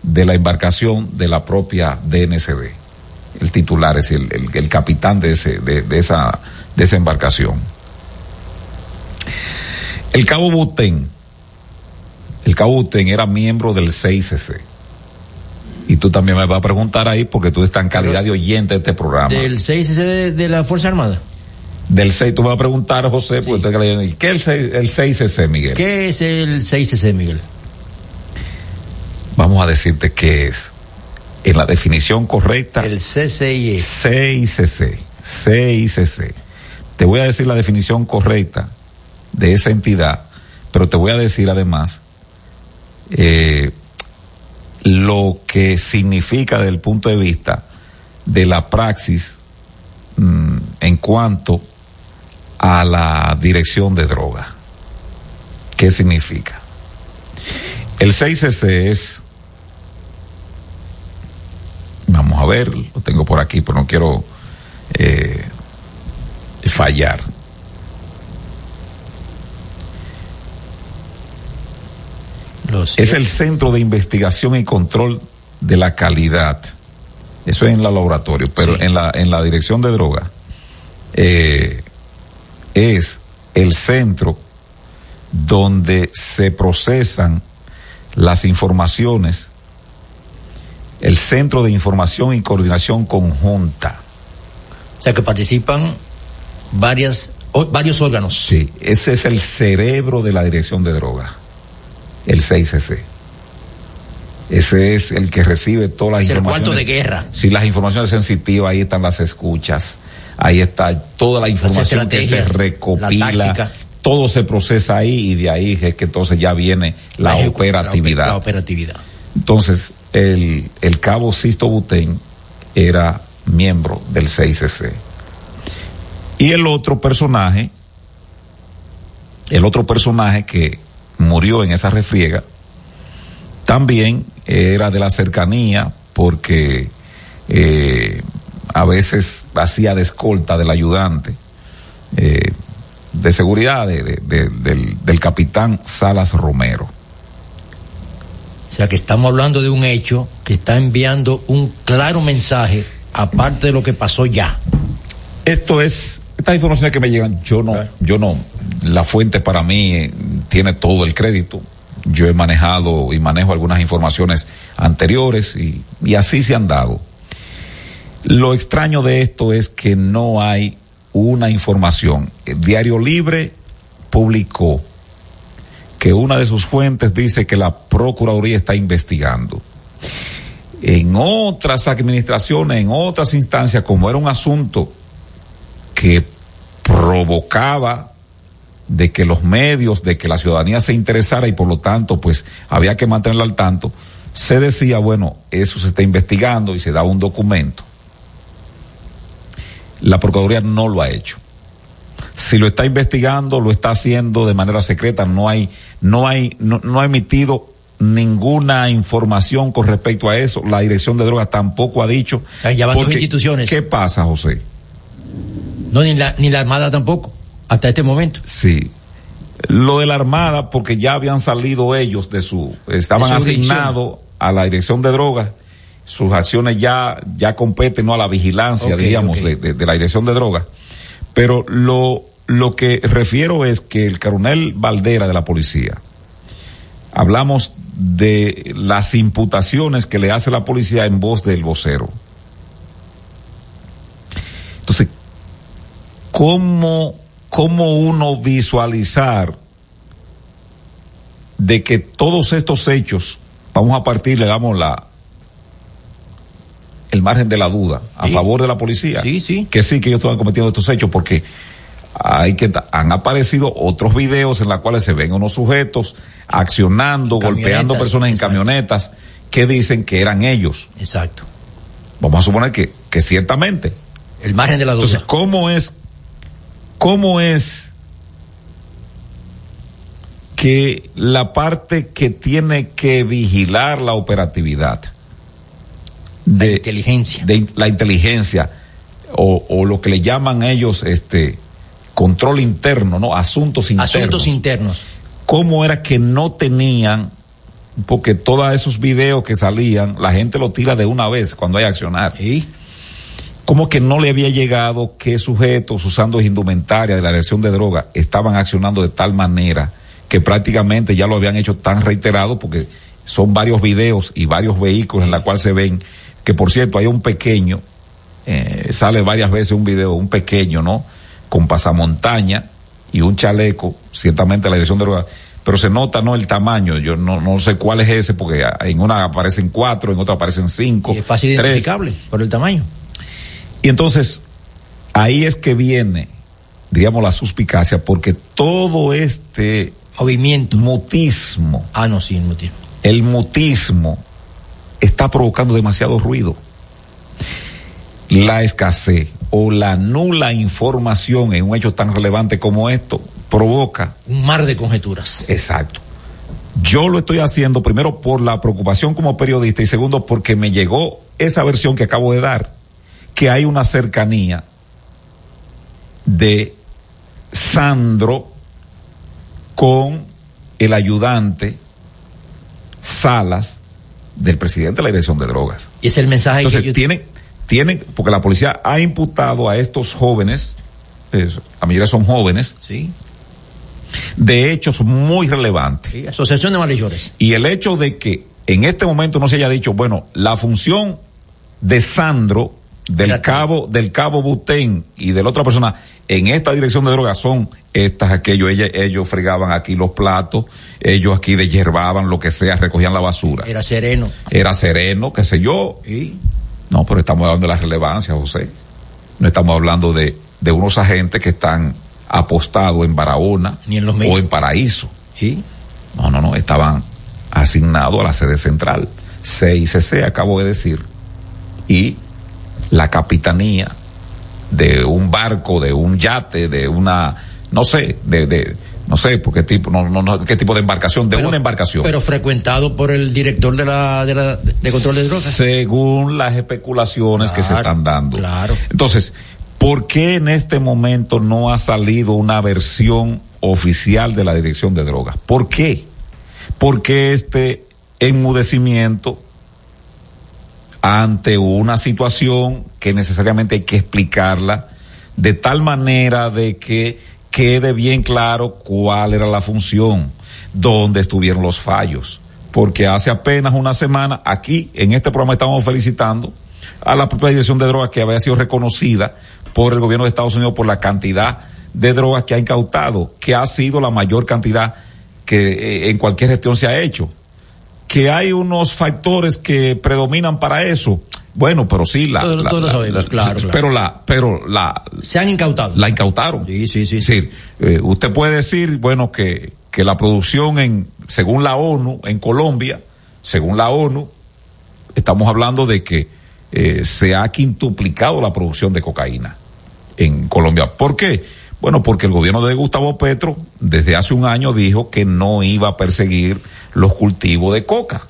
de la embarcación de la propia DNCD. El titular es el, el, el capitán de, ese, de, de, esa, de esa embarcación. El cabo Buten, el cabo Buten era miembro del 6CC. Y tú también me vas a preguntar ahí porque tú estás en calidad de oyente de este programa. Del 6 de, de la Fuerza Armada. Del 6, tú me vas a preguntar, José, Sí. porque de- ¿qué es el 6, el 6CC, Miguel? ¿Qué es el 6CC, Miguel? Vamos a decirte qué es. En la definición correcta, El CCIE. 6CC. 6CC. Te voy a decir la definición correcta de esa entidad, pero te voy a decir además eh, lo que significa desde el punto de vista de la praxis mm, en cuanto a la dirección de droga. ¿Qué significa? El 6CC es, vamos a ver, lo tengo por aquí, pero no quiero eh, fallar. Es el Centro de Investigación y Control de la Calidad. Eso es en el laboratorio, pero en, la, en la dirección de droga eh, es el centro donde se procesan las informaciones, el Centro de Información y Coordinación Conjunta. O sea que participan varias, varios órganos. Sí, ese es el cerebro de la dirección de droga, el 6CC. Ese es el que recibe todas las es informaciones. El cuarto de guerra. Si las informaciones sensitivas, ahí están las escuchas, ahí está toda la información que se recopila, todo se procesa ahí y de ahí es que entonces ya viene la, la operatividad. La, operatividad. Entonces, el, el cabo Sisto Butén era miembro del 6CC. Y el otro personaje, el otro personaje que murió en esa refriega, también era de la cercanía porque eh, a veces hacía de escolta del ayudante eh, de seguridad de, de, de, del, del capitán Salas Romero. O sea que estamos hablando de un hecho que está enviando un claro mensaje, aparte de lo que pasó ya. Esto es, estas informaciones que me llegan, yo no, yo no, la fuente para mí tiene todo el crédito. Yo he manejado y manejo algunas informaciones anteriores y, y así se han dado. Lo extraño de esto es que no hay una información. El Diario Libre publicó que una de sus fuentes dice que la Procuraduría está investigando. En otras administraciones, en otras instancias, como era un asunto que provocaba de que los medios, de que la ciudadanía se interesara y por lo tanto pues había que mantenerlo al tanto, se decía, bueno, eso se está investigando y se da un documento. La Procuraduría no lo ha hecho. Si lo está investigando, lo está haciendo de manera secreta, no hay, no hay, no, no ha emitido ninguna información con respecto a eso. La Dirección de Drogas tampoco ha dicho. Ya van porque, instituciones. ¿Qué pasa, José? No, ni la, ni la Armada tampoco, hasta este momento. Sí. Lo de la Armada, porque ya habían salido ellos de su, estaban asignados a la Dirección de Drogas sus acciones ya, ya competen ¿no? a la vigilancia, okay, diríamos, okay. De, de, de, la dirección de drogas. Pero lo, lo que refiero es que el coronel Valdera de la policía, hablamos de las imputaciones que le hace la policía en voz del vocero. Entonces, ¿cómo, cómo uno visualizar de que todos estos hechos, vamos a partir, le damos la, el margen de la duda a Sí. favor de la policía. Sí, sí. Que sí, que ellos estaban cometiendo estos hechos porque hay que han aparecido otros videos en los cuales se ven unos sujetos accionando, golpeando personas en exacto. camionetas que dicen que eran ellos. Exacto. Vamos a suponer que, que ciertamente. El margen de la duda. Entonces, ¿cómo es, cómo es que la parte que tiene que vigilar la operatividad de la inteligencia, de la inteligencia o, o, lo que le llaman ellos este control interno, no asuntos internos. Asuntos internos. ¿Cómo era que no tenían porque todos esos videos que salían, la gente lo tira de una vez cuando hay accionar. ¿Y? Como que no le había llegado que sujetos usando indumentaria de la dirección de droga estaban accionando de tal manera que prácticamente ya lo habían hecho tan reiterado porque son varios videos y varios vehículos en la cual se ven que por cierto hay un pequeño, eh, sale varias veces un video, un pequeño, ¿no? Con pasamontaña y un chaleco, ciertamente la dirección de droga, pero se nota, ¿no? El tamaño, yo no, no sé cuál es ese, porque en una aparecen cuatro, en otra aparecen cinco. Y es fácil tres. identificable por el tamaño. Y entonces, ahí es que viene, digamos, la suspicacia, porque todo este movimiento, mutismo. Ah, no, sí, el mutismo. El mutismo está provocando demasiado ruido. La escasez o la nula información en un hecho tan relevante como esto provoca un mar de conjeturas. Exacto. Yo lo estoy haciendo primero por la preocupación como periodista y segundo porque me llegó esa versión que acabo de dar, que hay una cercanía de Sandro con el ayudante salas del presidente de la dirección de drogas. Y es el mensaje Entonces, que yo... tienen, tienen, porque la policía ha imputado a estos jóvenes, eh, la mayoría son jóvenes, Sí, de hechos muy relevantes. sí, asociación de malhechores. Y el hecho de que en este momento no se haya dicho, bueno, la función de Sandro, del cabo, del cabo Butén y de la otra persona en esta dirección de drogas son estas, aquellos, ellos, ellos fregaban aquí los platos, ellos aquí deshiervaban lo que sea, recogían la basura. Era sereno. Era sereno, qué sé yo. No, pero estamos hablando de la relevancia, José. No estamos hablando de, de unos agentes que están apostados en Barahona Ni en los o en Paraíso. No, no, no, estaban asignados a la sede central. CICC, acabo de decir. Y la capitanía de un barco, de un yate, de una, no sé, de, de no sé por qué tipo, no, no, no, qué tipo de embarcación, de Pero- una embarcación. Pero frecuentado por el director de la, de, la- de control de drogas. Según las especulaciones que se están dando. claro. Entonces, ¿por qué en este momento no ha salido una versión oficial de la Dirección de Drogas? ¿Por qué? Porque este enmudecimiento ante una situación que necesariamente hay que explicarla de tal manera de que quede bien claro cuál era la función, dónde estuvieron los fallos. Porque hace apenas una semana aquí en este programa estamos felicitando a la propia dirección de drogas que había sido reconocida por el gobierno de Estados Unidos por la cantidad de drogas que ha incautado, que ha sido la mayor cantidad que eh, en cualquier gestión se ha hecho que hay unos factores que predominan para eso. Bueno, pero sí, la, Todos- la- todos lo la- sabemos, la- claro, claro. pero la, pero la, Se han incautado. la incautaron. Sí, sí, sí. Decir, eh, usted puede decir, bueno, que, que la producción en, según la ONU, en Colombia, según la ONU, estamos hablando de que eh, se ha quintuplicado la producción de cocaína en Colombia. ¿Por qué? Bueno, porque el gobierno de Gustavo Petro desde hace un año dijo que no iba a perseguir los cultivos de coca.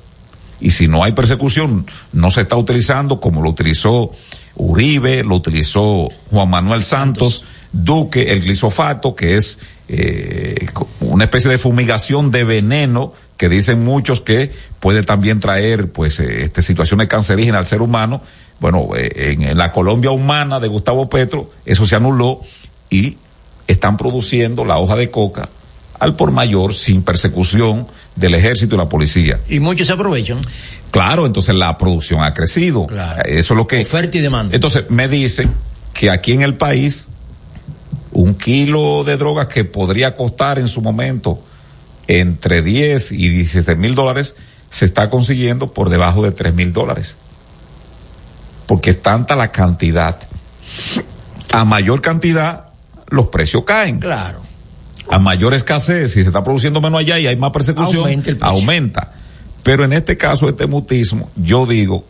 Y si no hay persecución, no se está utilizando como lo utilizó Uribe, lo utilizó Juan Manuel Santos, Duque, el glisofato, que es eh, una especie de fumigación de veneno que dicen muchos que puede también traer pues eh, este, situaciones cancerígenas al ser humano. Bueno, eh, en, en la Colombia humana de Gustavo Petro, eso se anuló y están produciendo la hoja de coca al por mayor sin persecución del ejército y la policía. Y muchos se aprovechan. Claro, entonces la producción ha crecido. Claro. Eso es lo que. Oferta y demanda. Entonces me dicen que aquí en el país un kilo de drogas que podría costar en su momento entre 10 y 17 mil dólares se está consiguiendo por debajo de 3 mil dólares. Porque es tanta la cantidad. A mayor cantidad, los precios caen. Claro. A mayor escasez, si se está produciendo menos allá y hay más persecución, Aumenta el precio. aumenta. Pero en este caso, este mutismo, yo digo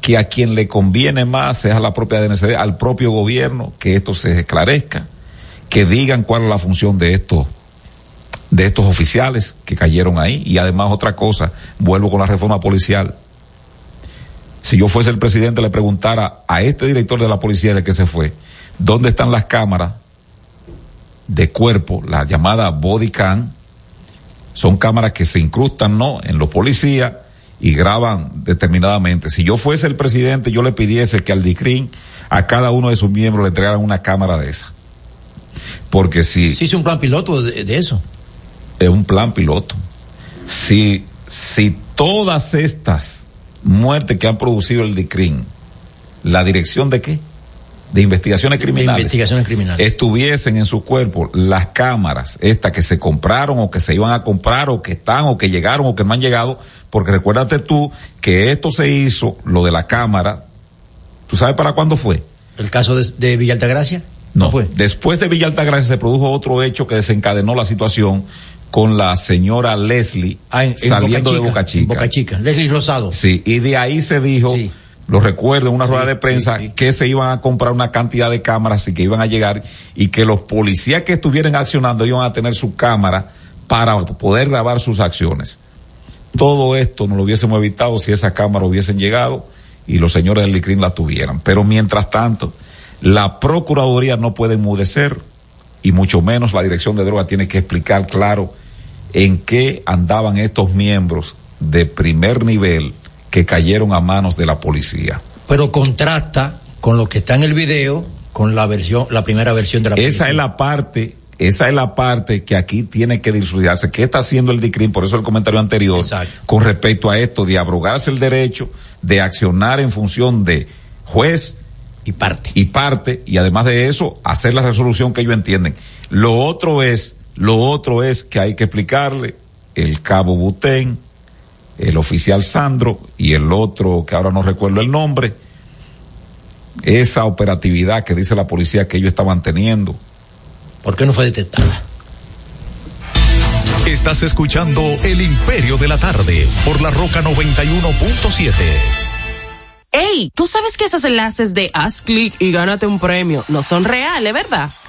que a quien le conviene más es a la propia DNCD, al propio gobierno, que esto se esclarezca, que digan cuál es la función de estos de estos oficiales que cayeron ahí y además otra cosa, vuelvo con la reforma policial. Si yo fuese el presidente le preguntara a este director de la policía del que se fue, ¿dónde están las cámaras de cuerpo, la llamada body cam? Son cámaras que se incrustan, ¿no? En los policías y graban determinadamente. Si yo fuese el presidente, yo le pidiese que al DICRIN a cada uno de sus miembros le entregaran una cámara de esa. Porque si Se hizo un plan piloto de, de eso. es un plan piloto. Si, si todas estas muertes que han producido el DICRIN, la dirección de qué? De investigaciones De criminales. investigaciones criminales. Estuviesen en su cuerpo las cámaras, estas que se compraron o que se iban a comprar o que están o que llegaron o que no han llegado, porque recuérdate tú que esto se hizo, lo de la cámara, ¿tú sabes para cuándo fue? El caso de, de Villa Altagracia. No, fue. Después de Villa Altagracia se produjo otro hecho que desencadenó la situación con la señora Leslie Ah, en- en saliendo Boca de Boca Chica. Boca Chica. Leslie Rosado. Sí, y de ahí se dijo, lo recuerdo en una rueda de prensa, que se iban a comprar una cantidad de cámaras y que iban a llegar y que los policías que estuvieran accionando iban a tener su cámara para poder grabar sus acciones. Todo esto no lo hubiésemos evitado si esas cámaras hubiesen llegado y los señores del LICRIN la tuvieran. Pero mientras tanto, la Procuraduría no puede enmudecer y mucho menos la Dirección de Drogas tiene que explicar claro en qué andaban estos miembros de primer nivel que cayeron a manos de la policía. Pero contrasta con lo que está en el video con la versión, la primera versión de la Esa es la parte esa es la parte que aquí tiene que disfrutarse. ¿Qué está haciendo el DICRIM? Por eso el comentario anterior, Exacto. con respecto a esto de abrogarse el derecho de accionar en función de juez y parte. Y parte, y además de eso, hacer la resolución que ellos entienden. Lo otro es, lo otro es que hay que explicarle el cabo Butén, el oficial Sandro y el otro que ahora no recuerdo el nombre, esa operatividad que dice la policía que ellos estaban teniendo, ¿Por qué no fue detectada? Estás escuchando El Imperio de la Tarde por la Roca 91.7. ¡Ey! ¿Tú sabes que esos enlaces de haz clic y gánate un premio no son reales, verdad?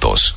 juntos.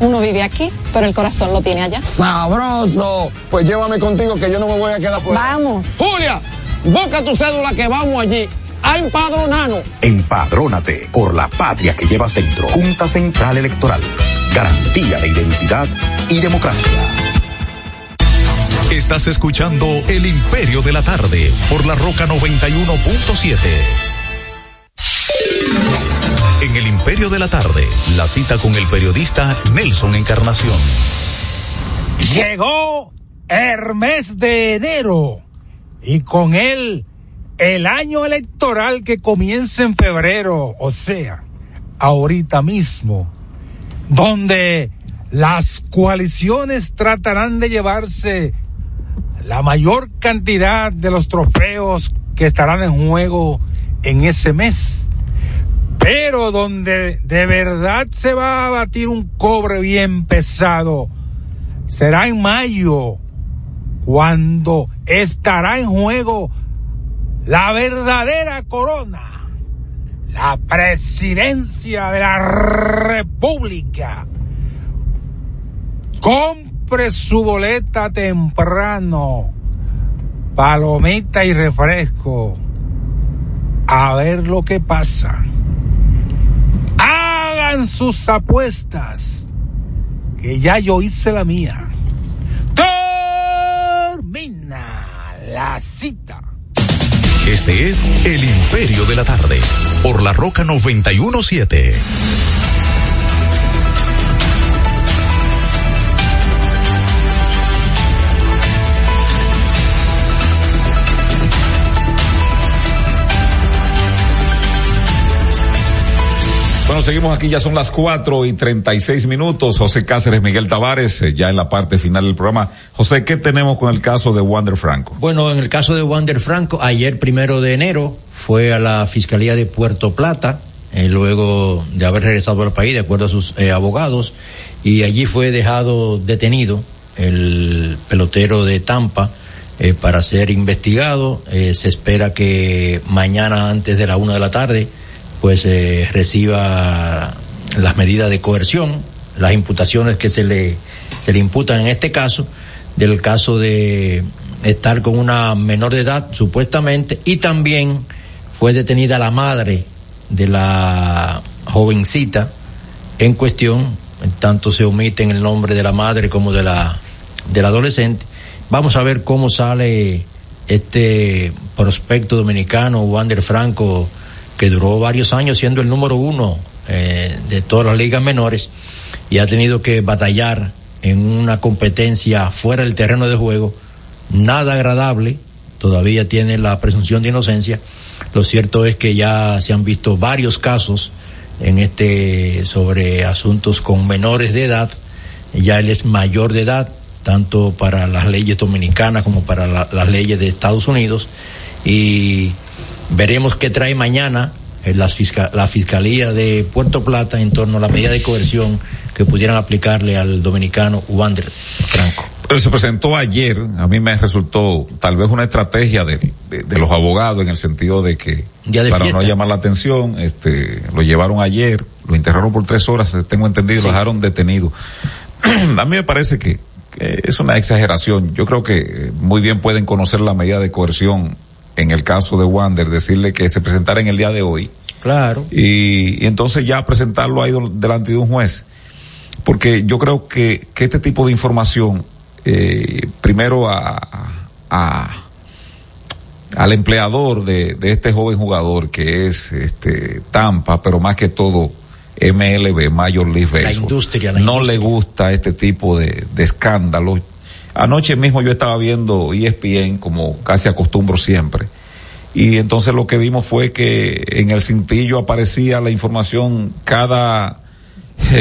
uno vive aquí, pero el corazón lo tiene allá. ¡Sabroso! Pues llévame contigo que yo no me voy a quedar fuera. Vamos. Julia, busca tu cédula que vamos allí. A empadronarnos. Empadrónate por la patria que llevas dentro. Junta Central Electoral. Garantía de identidad y democracia. Estás escuchando El Imperio de la Tarde por la Roca 91.7. De la Tarde, la cita con el periodista Nelson Encarnación. Llegó el mes de enero y con él el año electoral que comienza en febrero, o sea, ahorita mismo, donde las coaliciones tratarán de llevarse la mayor cantidad de los trofeos que estarán en juego en ese mes. Pero donde de verdad se va a batir un cobre bien pesado será en mayo, cuando estará en juego la verdadera corona, la presidencia de la República. Compre su boleta temprano, palomita y refresco, a ver lo que pasa. Hagan sus apuestas, que ya yo hice la mía. Termina la cita. Este es El Imperio de la Tarde, por la Roca 917. Seguimos aquí, ya son las cuatro y treinta y seis minutos. José Cáceres, Miguel Tavares, eh, ya en la parte final del programa. José, ¿qué tenemos con el caso de Wander Franco? Bueno, en el caso de Wander Franco, ayer primero de enero fue a la Fiscalía de Puerto Plata, eh, luego de haber regresado al país, de acuerdo a sus eh, abogados, y allí fue dejado detenido el pelotero de Tampa eh, para ser investigado. Se espera que mañana antes de la una de la tarde pues eh, reciba las medidas de coerción, las imputaciones que se le, se le imputan en este caso, del caso de estar con una menor de edad, supuestamente, y también fue detenida la madre de la jovencita en cuestión, tanto se omiten el nombre de la madre como de la, del adolescente. Vamos a ver cómo sale este prospecto dominicano, Wander Franco, que duró varios años siendo el número uno eh, de todas las ligas menores y ha tenido que batallar en una competencia fuera del terreno de juego, nada agradable, todavía tiene la presunción de inocencia. Lo cierto es que ya se han visto varios casos en este sobre asuntos con menores de edad, ya él es mayor de edad, tanto para las leyes dominicanas como para la, las leyes de Estados Unidos y Veremos qué trae mañana eh, la, fiscal, la Fiscalía de Puerto Plata en torno a la medida de coerción que pudieran aplicarle al dominicano Wander Franco. Pero se presentó ayer, a mí me resultó tal vez una estrategia de, de, de los abogados en el sentido de que de para fiesta. no llamar la atención, este, lo llevaron ayer, lo enterraron por tres horas, tengo entendido, Sí. lo dejaron detenido. *clears throat* a mí me parece que, que es una exageración. Yo creo que eh, muy bien pueden conocer la medida de coerción en el caso de Wander, decirle que se presentara en el día de hoy Claro. y, y entonces ya presentarlo ahí delante de un juez. Porque yo creo que, que este tipo de información, eh, primero a, a- al empleador de, de este joven jugador que es este Tampa, pero más que todo MLB, Major League La Baseball, industria, la no industria. le gusta este tipo de, de escándalos. Anoche mismo yo estaba viendo ESPN como casi acostumbro siempre. Y entonces lo que vimos fue que en el cintillo aparecía la información cada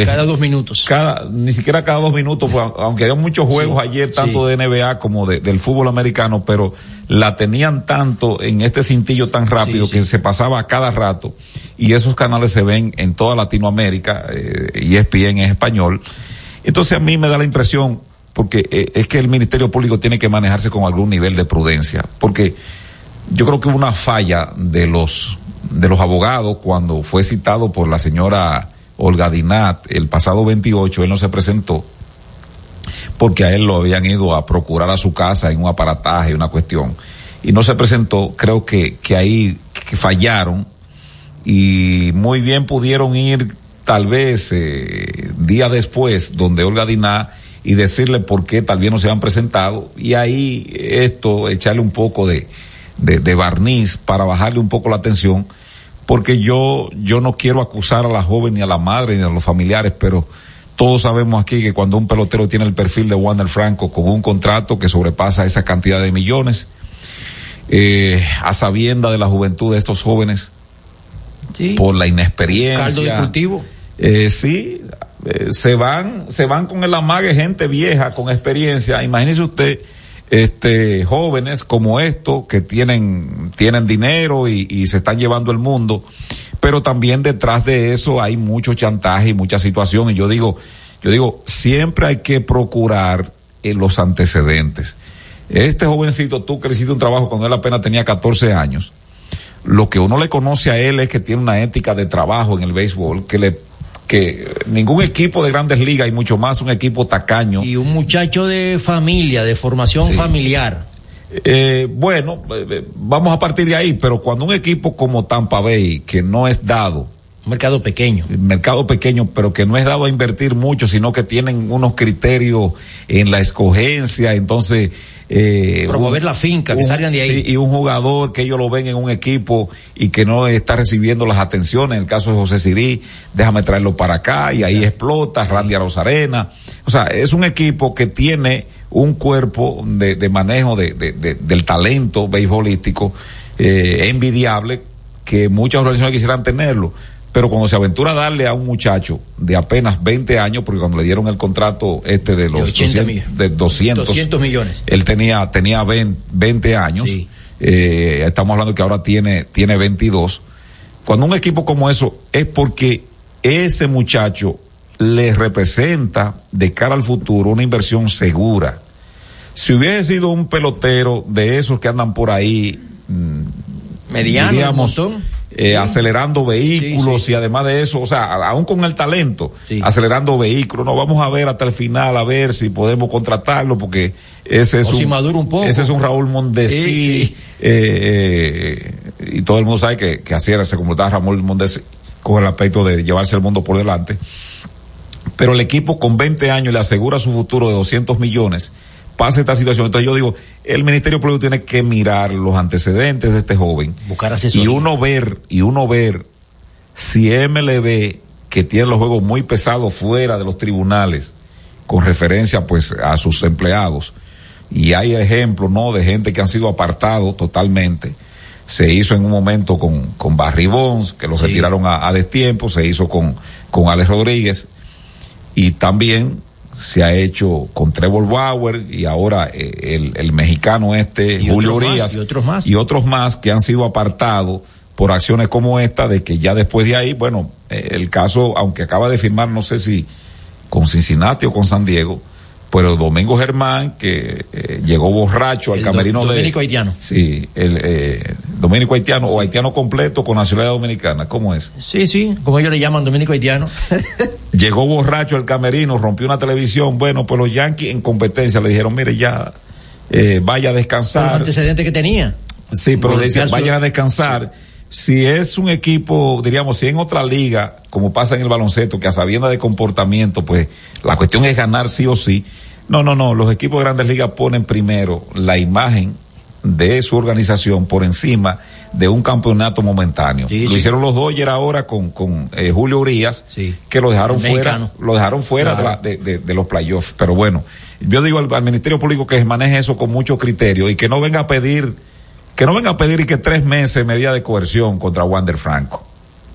Cada dos minutos. cada, ni siquiera cada dos minutos, pues, aunque había muchos juegos Sí, ayer, tanto sí. de NBA como de- del fútbol americano, pero la tenían tanto en este cintillo tan rápido sí. que se pasaba a cada rato. Y esos canales se ven en toda Latinoamérica, eh, ESPN en español. Entonces a mí me da la impresión, porque eh, es que el Ministerio Público tiene que manejarse con algún nivel de prudencia, porque yo creo que hubo una falla de los de los abogados cuando fue citado por la señora Olga Dinat el pasado 28, él no se presentó porque a él lo habían ido a procurar a su casa en un aparataje, una cuestión, y no se presentó, creo que, que ahí fallaron y muy bien pudieron ir tal vez eh, día después donde Olga Diná y decirle por qué tal vez no se han presentado y ahí esto echarle un poco de, de, de barniz para bajarle un poco la atención porque yo yo no quiero acusar a la joven ni a la madre ni a los familiares pero Todos sabemos aquí que cuando un pelotero tiene el perfil de Wander Franco con un contrato que sobrepasa esa cantidad de millones, eh, a sabienda de la juventud de estos jóvenes, por la inexperiencia. Caldo deportivo. Eh, sí, eh, se van, se van con el amague gente vieja con experiencia. Imagínese usted, este, jóvenes como estos que tienen, tienen dinero y, se están llevando el mundo, pero también detrás de eso hay mucho chantaje y mucha situación. Y yo digo, yo digo, siempre hay que procurar eh, los antecedentes. Este jovencito, tú que hiciste un trabajo cuando él apenas tenía 14 años, lo que uno le conoce a él es que tiene una ética de trabajo en el béisbol que le que ningún equipo de grandes ligas y mucho más un equipo tacaño. Y un muchacho de familia, de formación Sí. familiar. Eh, bueno, eh, eh, vamos a partir de ahí, pero cuando un equipo como Tampa Bay, que no es dado, Un mercado pequeño. mercado pequeño, pero que no es dado a invertir mucho, sino que tienen unos criterios en la escogencia, entonces... Eh, Promover la finca, que salgan de ahí. sí, y un jugador que ellos lo ven en un equipo y que no está recibiendo las atenciones, en el caso de José Sirí, déjame traerlo para acá y ahí explota, Randy Rosarena. O sea, es un equipo que tiene un cuerpo de, de manejo de, de- de- del talento beisbolístico eh, envidiable que muchas organizaciones quisieran tenerlo. Pero cuando se aventura a darle a un muchacho de apenas 20 años, porque cuando le dieron el contrato este de los 80 200, millones. de 200, 200 millones. él tenía, tenía 20, 20 años, eh, estamos hablando que ahora tiene, tiene 22. Cuando un equipo como eso es porque ese muchacho le representa de cara al futuro una inversión segura. Si hubiese sido un pelotero de esos que andan por ahí, mm, Mediano, diríamos, un montón. Eh, acelerando vehículos y además de eso, o sea, aún con el talento, acelerando vehículos, no vamos a ver hasta el final a ver si podemos contratarlo porque ese es O si un, madura un poco. ese es un Raúl Mondesi eh, eh, y todo el mundo sabe que, que así era, se comportaba Raúl Mondesi con el aspecto de llevarse el mundo por delante. Pero el equipo con 20 años le asegura su futuro de 200 millones. Pasa esta situación. Entonces yo digo, el Ministerio Público tiene que mirar los antecedentes de este joven. Buscar asesoría. Y uno ver, y uno ver si MLB, que tiene los juegos muy pesados fuera de los tribunales, con referencia pues a sus empleados, y hay ejemplos, ¿no? De gente que han sido apartados totalmente. Se hizo en un momento con, con Barry Bonds, que lo retiraron a, a destiempo, se hizo con, con Alex Rodríguez, y también se ha hecho con Trevor Bauer y ahora eh, el, el mexicano este, Y Julio Urias, y otros más. y otros más que han sido apartados por acciones como esta, de que ya después de ahí, bueno, eh, el caso, aunque acaba de firmar, no sé si con Cincinnati o con San Diego, pero Domingo Germán, que eh, llegó borracho al El do- camerino de... dominico haitiano. Sí, el eh, dominico haitiano o haitiano completo con nacionalidad dominicana, ¿cómo es? Sí, sí, como ellos le llaman dominico haitiano. *laughs* Llegó borracho al camerino, rompió una televisión. Bueno, pues los Yankees en competencia le dijeron, mire, ya eh, vaya a descansar. antecedentes que tenía. Sí, pero le dicen, vayan a descansar. Si es un equipo, diríamos, si en otra liga, como pasa en el baloncesto, que a sabienda de comportamiento, pues la cuestión es ganar sí o sí. No, no, no, los equipos de grandes ligas ponen primero la imagen de su organización por encima de un campeonato momentáneo. Sí, lo sí. hicieron los Dodgers ahora con, con eh, Julio Urias, que lo dejaron El fuera, mexicano. lo dejaron fuera de, de- de- de los playoffs. Pero bueno, yo digo al, al Ministerio Público que maneje eso con mucho criterio y que no venga a pedir, que no venga a pedir y que tres meses medida de coerción contra Wander Franco.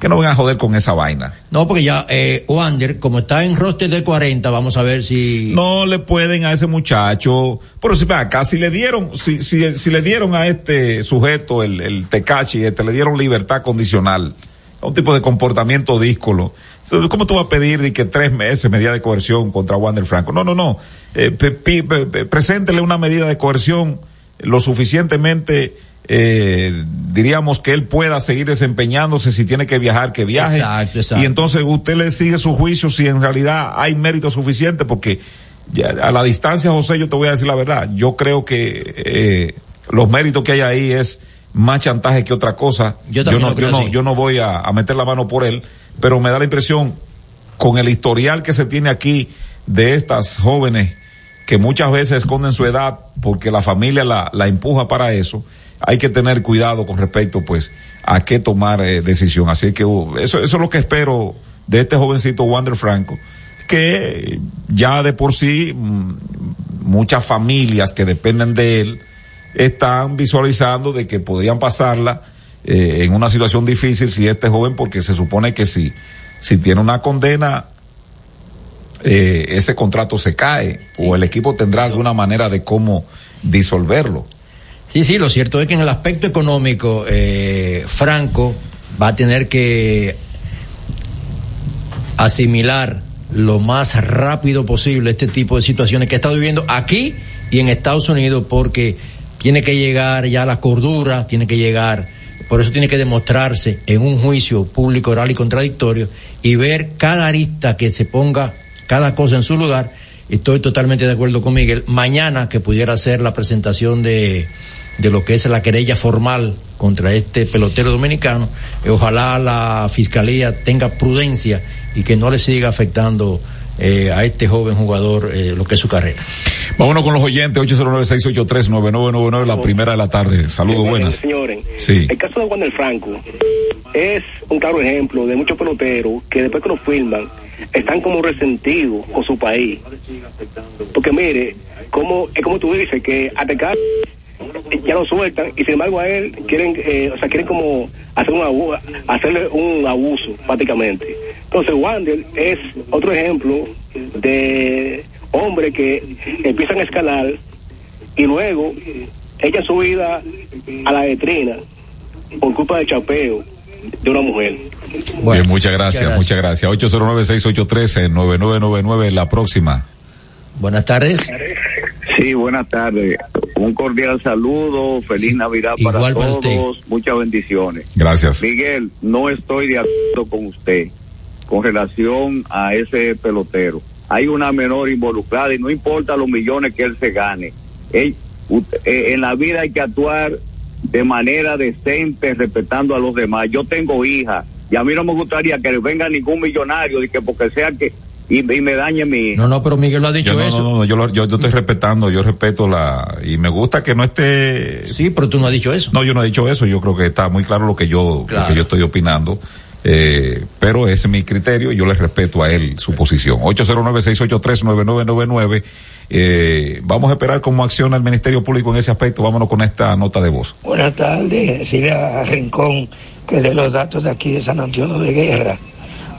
Que no venga a joder con esa vaina. No, porque ya eh, Wander, como está en roster de 40, vamos a ver si... No le pueden a ese muchacho, pero si acá, si le dieron, si, si, si le dieron a este sujeto, el, el Tecachi, este, le dieron libertad condicional, a un tipo de comportamiento díscolo. Entonces, ¿cómo tú vas a pedir de que tres meses medida de coerción contra Wander Franco? No, no, no. Eh, pe- pi- pe- pe- preséntele una medida de coerción lo suficientemente, eh, diríamos que él pueda seguir desempeñándose si tiene que viajar, que viaje. Exacto, exacto. Y entonces usted le sigue su juicio si en realidad hay mérito suficiente porque ya a la distancia, José, yo te voy a decir la verdad. Yo creo que eh, los méritos que hay ahí es más chantaje que otra cosa. Yo no, yo no, yo no voy a, a meter la mano por él, pero me da la impresión con el historial que se tiene aquí de estas jóvenes que muchas veces esconden su edad porque la familia la, la empuja para eso, hay que tener cuidado con respecto pues a qué tomar eh, decisión. Así que uh, eso, eso es lo que espero de este jovencito Wander Franco, que ya de por sí mm, muchas familias que dependen de él están visualizando de que podrían pasarla eh, en una situación difícil si este joven, porque se supone que si, si tiene una condena, eh, ese contrato se cae o el equipo tendrá alguna manera de cómo disolverlo. Sí, sí, lo cierto es que en el aspecto económico, eh, Franco va a tener que asimilar lo más rápido posible este tipo de situaciones que ha estado viviendo aquí y en Estados Unidos porque tiene que llegar ya la cordura, tiene que llegar, por eso tiene que demostrarse en un juicio público, oral y contradictorio y ver cada arista que se ponga cada cosa en su lugar. Estoy totalmente de acuerdo con Miguel. Mañana que pudiera ser la presentación de, de lo que es la querella formal contra este pelotero dominicano, eh, ojalá la fiscalía tenga prudencia y que no le siga afectando eh, a este joven jugador eh, lo que es su carrera. Vámonos con los oyentes, 809-683-9999, la primera de la tarde. Saludos, buenas. Señores, Sí. el caso de Wander Franco es un claro ejemplo de muchos peloteros que después que lo firman están como resentidos con su país. Porque mire, como, es como tú dices, que atacar ya lo sueltan y sin embargo a él quieren, eh, o sea, quieren como hacer un abuso, hacerle un abuso prácticamente. Entonces Wander es otro ejemplo de hombre que empiezan a escalar y luego echan su vida a la letrina por culpa del chapeo de una mujer. Bien, muchas gracias, muchas gracias. 809-683-9999, la próxima. Buenas tardes. Sí, buenas tardes. Un cordial saludo, feliz Navidad para Igual para usted. todos, muchas bendiciones. Gracias. Miguel, no estoy de acuerdo con usted con relación a ese pelotero. Hay una menor involucrada y no importa los millones que él se gane. Él- eh, en la vida hay que actuar de manera decente, respetando a los demás. Yo tengo hija y a mí no me gustaría que venga ningún millonario y que porque sea que y, y me dañe mi hija. No, no, pero Miguel lo ha dicho Yo no, eso. no, no, yo, lo- yo, yo estoy respetando, yo respeto la... Y me gusta que no esté... Sí, pero tú no has dicho eso. No, yo no he dicho eso, yo creo que está muy claro lo que yo, lo que yo estoy opinando. Eh, pero ese es mi criterio y yo le respeto a él su posición. 809-683-9999. Eh, vamos a esperar cómo acciona el Ministerio Público en ese aspecto. Vámonos con esta nota de voz. Buenas tardes, decirle a Rincón que de los datos de aquí de San Antonio de Guerra,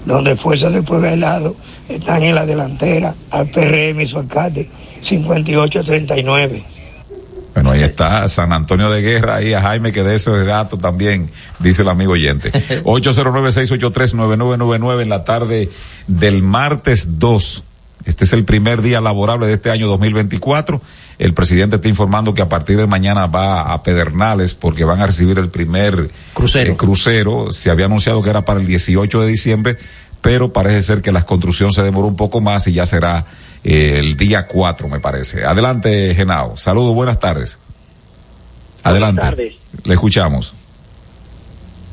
donde Fuerzas de Puebla Helado están en la delantera, al PRM y su alcalde, 58-39. Bueno, ahí está San Antonio de Guerra, ahí a Jaime que de ese dato también, dice el amigo oyente. *laughs* 809-683-9999 en la tarde del martes 2. Este es el primer día laborable de este año 2024. El presidente está informando que a partir de mañana va a Pedernales porque van a recibir el primer crucero. crucero. Se había anunciado que era para el 18 de diciembre, pero parece ser que la construcción se demoró un poco más y ya será eh, el día 4, me parece. Adelante, Genao. Saludos, buenas tardes. Adelante. Buenas tardes. Le escuchamos.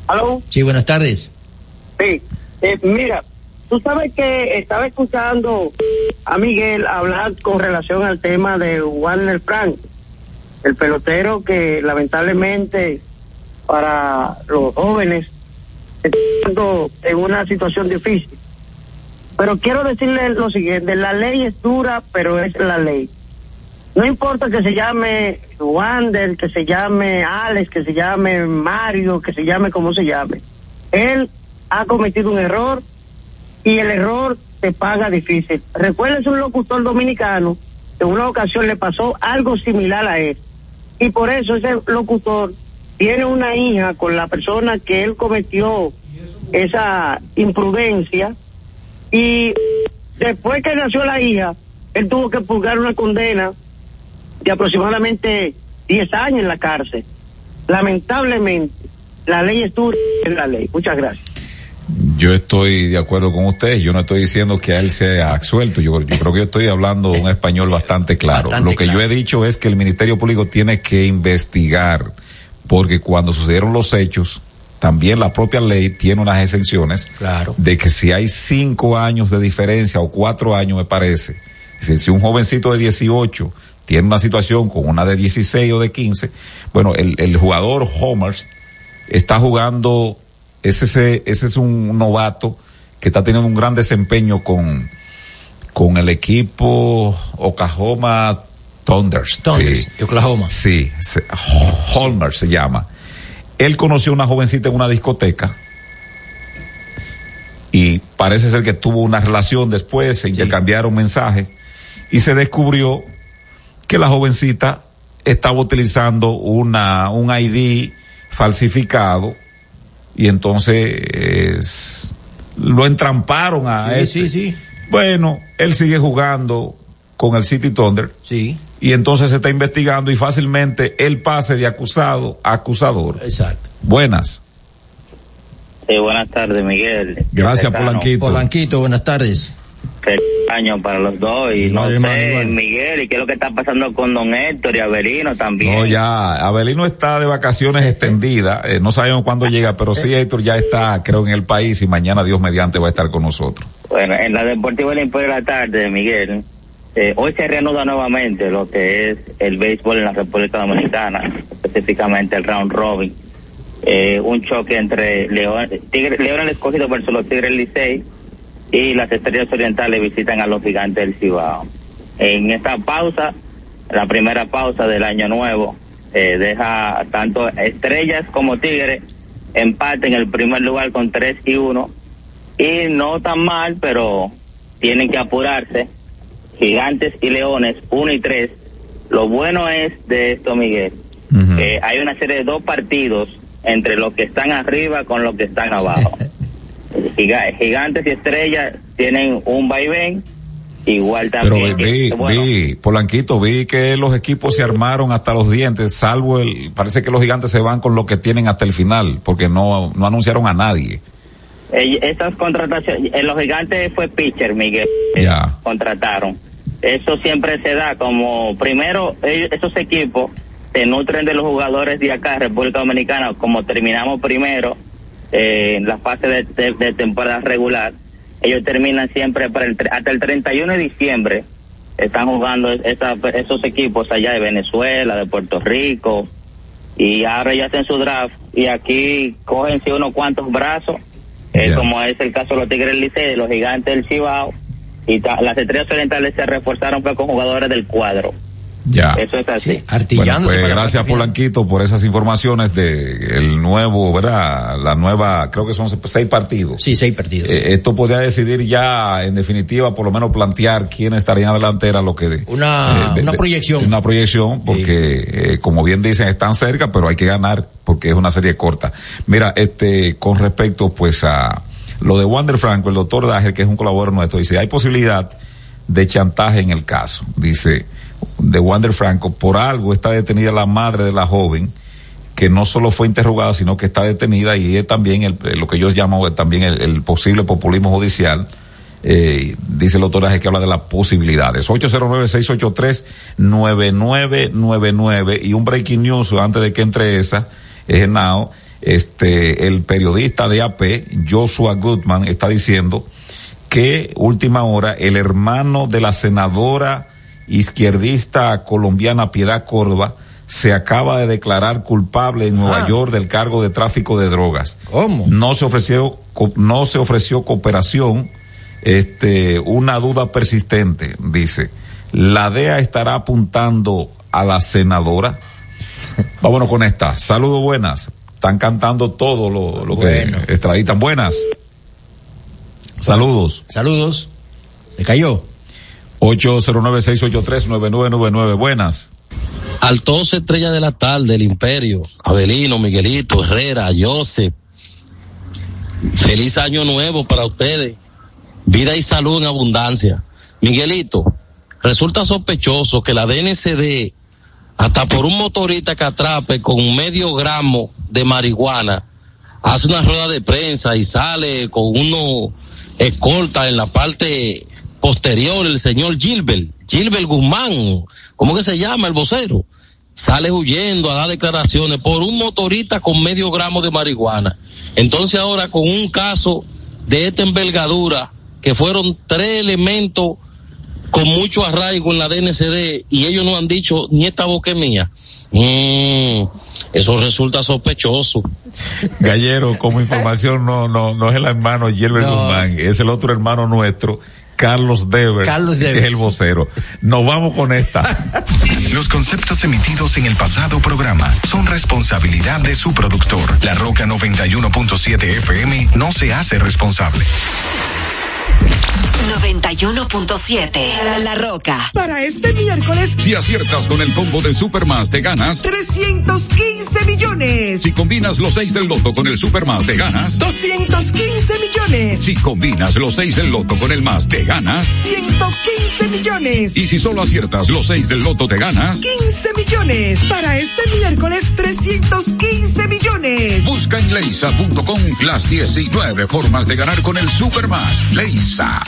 ¿Aló? Sí, buenas tardes. Sí, eh, mira, tú sabes que estaba escuchando a Miguel hablar con relación al tema de Warner Frank, el pelotero que lamentablemente para los jóvenes está en una situación difícil. Pero quiero decirle lo siguiente, la ley es dura, pero es la ley. No importa que se llame Wander, que se llame Alex, que se llame Mario, que se llame como se llame. Él ha cometido un error y el error te paga difícil. Recuerdes un locutor dominicano que en una ocasión le pasó algo similar a él. Y por eso ese locutor tiene una hija con la persona que él cometió esa imprudencia y después que nació la hija, él tuvo que purgar una condena de aproximadamente 10 años en la cárcel. Lamentablemente, la ley es dura, es la ley. Muchas gracias. Yo estoy de acuerdo con usted. Yo no estoy diciendo que a él sea absuelto. Yo, yo creo que yo estoy hablando un español bastante claro. Bastante Lo que yo he dicho es que el Ministerio Público tiene que investigar, porque cuando sucedieron los hechos, también la propia ley tiene unas exenciones Claro. de que si hay cinco años de diferencia o cuatro años, me parece, si, si un jovencito de 18 tiene una situación con una de 16 o de 15, bueno, el, el jugador Homers está jugando, ese, es un novato que está teniendo un gran desempeño con, con el equipo Oklahoma Thunders. Thunders, sí. Oklahoma. Sí, se, Holmer se llama. Él conoció a una jovencita en una discoteca y parece ser que tuvo una relación después, se intercambiaron mensajes y se descubrió que la jovencita estaba utilizando una, un ID falsificado y entonces lo entramparon a Sí, este. sí, sí. Bueno, él sigue jugando con el City Thunder. Sí. Y entonces se está investigando y fácilmente él pase de acusado a acusador. Exacto. Buenas. Sí, buenas tardes, Miguel. Gracias. Polanquito. Polanquito, buenas tardes. Feliz año para los dos. Y no hermano, sé. Miguel, ¿y qué es lo que está pasando con don Héctor y Avelino también? No, ya, Abelino está de vacaciones extendidas, eh, no sabemos cuándo llega, pero sí Héctor ya está, creo, en el país y mañana Dios mediante va a estar con nosotros. Bueno, en la Deportiva del Imperio de la Tarde, Miguel, eh, hoy se reanuda nuevamente lo que es el béisbol en la República Dominicana, específicamente el round robin. Eh, un choque entre León, Tigre, León el escogido versus los Tigres Licey y las Estrellas Orientales visitan a los Gigantes del Cibao. En esta pausa, la primera pausa del año nuevo, eh, deja tanto Estrellas como Tigres empate en el primer lugar con 3 y 1 y no tan mal, pero tienen que apurarse. Gigantes y Leones, 1 y 3. Lo bueno es de esto, Miguel, que hay una serie de dos partidos entre los que están arriba con los que están abajo. *laughs* Giga- Gigantes y Estrellas tienen un vaivén, igual Pero también. vi, que, bueno, vi, Polanquito, vi que los equipos se armaron hasta los dientes, salvo el, parece que los gigantes se van con lo que tienen hasta el final, porque no, no anunciaron a nadie. eh, estas contrataciones, en los Gigantes fue pitcher, Miguel, que Ya. contrataron. Eso siempre se da como, primero, ellos- esos equipos se nutren de los jugadores de acá, República Dominicana, como terminamos primero eh, en la fase de, de- de temporada regular, ellos terminan siempre para el, hasta el 31 de diciembre, están jugando esa- esos equipos allá de Venezuela, de Puerto Rico, y ahora ya hacen su draft, y aquí cógense unos cuantos brazos, eh, como es el caso de los Tigres Licey, los Gigantes del Cibao, y las Estrellas Orientales se reforzaron pues, con jugadores del cuadro. Ya. Eso es así. Bueno, pues gracias Polanquito por esas informaciones de el nuevo, ¿verdad? La nueva, creo que son seis partidos. Sí, seis partidos. Eh, esto podría decidir ya, en definitiva, por lo menos plantear quién estaría en la delantera, lo que... Una, eh, una proyección. Una proyección, porque, eh, como bien dicen, están cerca, pero hay que ganar porque es una serie corta. Mira, este, con respecto, pues, a lo de Wander Franco, el doctor Dager, que es un colaborador nuestro, dice, hay posibilidad de chantaje en el caso. Dice, de Wander Franco, por algo está detenida la madre de la joven, que no solo fue interrogada, sino que está detenida y es también el, lo que yo llamo también el, posible populismo judicial. Eh, dice el doctor Aje que habla de las posibilidades. 809-683-9999 y un breaking news antes de que entre esa, es Now, este, el periodista de AP, Joshua Goodman, está diciendo que última hora el hermano de la senadora izquierdista colombiana Piedad Córdoba se acaba de declarar culpable en Nueva Ah. York del cargo de tráfico de drogas. ¿Cómo? No se ofreció no se ofreció cooperación, este una duda persistente, dice. La DEA estará apuntando a la senadora. *laughs* Vámonos con esta. Saludos buenas. Están cantando todo lo, lo Bueno. que extraditan. Buenas. Saludos. Saludos. ¿Le cayó? 809-683-9999. Buenas. Altos Estrella de la Tarde, el Imperio, Abelino, Miguelito, Herrera, Joseph. Feliz año nuevo para ustedes. Vida y salud en abundancia. Miguelito, resulta sospechoso que la DNCD, hasta por un motorista que atrape con medio gramo de marihuana, hace una rueda de prensa y sale con uno escolta en la parte posterior el señor Gilbert, Gilbert Guzmán, ¿cómo que se llama el vocero? Sale huyendo a dar declaraciones por un motorista con medio gramo de marihuana. Entonces ahora con un caso de esta envergadura, que fueron tres elementos con mucho arraigo en la DNCD y ellos no han dicho ni esta boca mía. Mm, eso resulta sospechoso. Gallero, como *laughs* información, no, no, no es el hermano Gilbert No. Guzmán, es el otro hermano nuestro Carlos Devers, Carlos que es el vocero. Nos vamos con esta. *laughs* Los conceptos emitidos en el pasado programa son responsabilidad de su productor. La Roca 91.7 FM no se hace responsable. 91.7 La, La Roca. Para este miércoles, Si aciertas con el combo de Supermas, te ganas. 315 millones. Si combinas los 6 del loto con el Supermas, te ganas. 215 millones. Si combinas los 6 del loto con el más, te ganas. 115 millones. Y si solo aciertas los 6 del loto, te ganas. 15 millones. Para este miércoles, 315 millones. Busca en leisa.com las 19 formas de ganar con el Supermas. Leisa,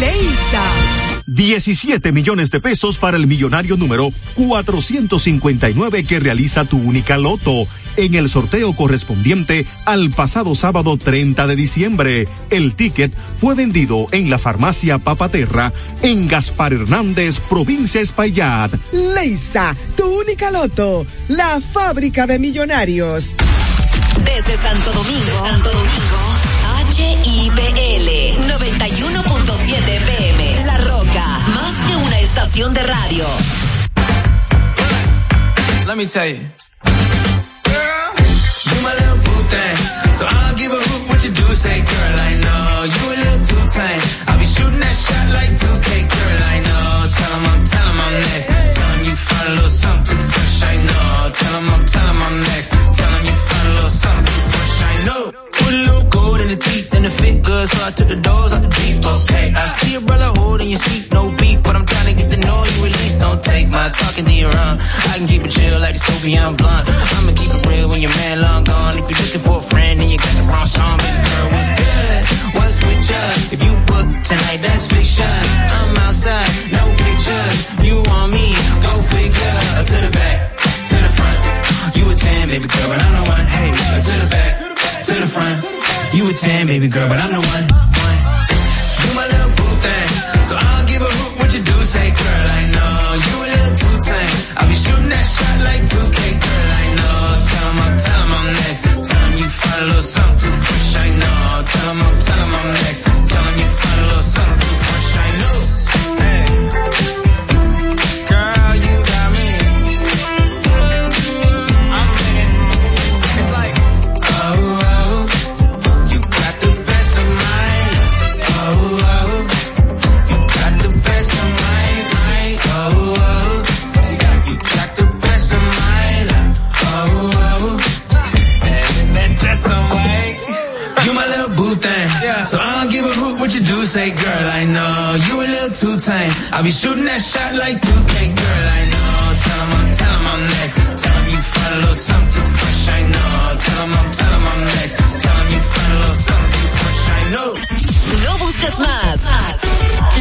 Leisa. 17 millones de pesos para el millonario número 459 que realiza tu única loto en el sorteo correspondiente al pasado sábado 30 de diciembre. El ticket fue vendido en la farmacia Papaterra en Gaspar Hernández, provincia Espaillat. Leisa, tu única loto. La fábrica de millonarios. Desde Santo Domingo, Santo Domingo, HIPL estación de radio. Let me tell you. Girl, you my little boo thing. So I'll give a hoot what you do. Say, girl, I know you a little too tame. I'll be shooting that shot like 2K, girl, I know. Tell 'em I'm, tell 'em I'm next. Tell 'em you find a little something too fresh, I know. Tell 'em I'm, tell 'em I'm next. Tell 'em you find a little something too fresh, I know. Put a little gold in the teeth and the fit good, so I took the doors out the deep, okay. I see a brother holding your seat, no beef, but I'm trying to get know you at. Don't take my talking to your own. I can keep it chill like the Soviet blunt. I'ma keep it real when your man long gone. If you're looking for a friend and you got the wrong song, baby girl, what's good? What's with you? If you book tonight, that's fiction. I'm outside, no pictures. You want me? 10, baby girl, but I'm the one. I'll be shooting that shot like 2K, girl, I know. Tell I'm, tell I'm next. Tell you find a little something too fresh, I know. Tell I'm, tell I'm next. Tell you find a little something too fresh, I know. No busques más.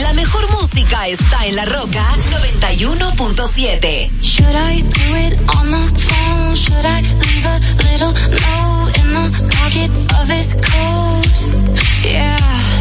La mejor música está en La Roca 91.7. Should I do it on the phone? Should I leave a little note in the pocket of his coat? Yeah,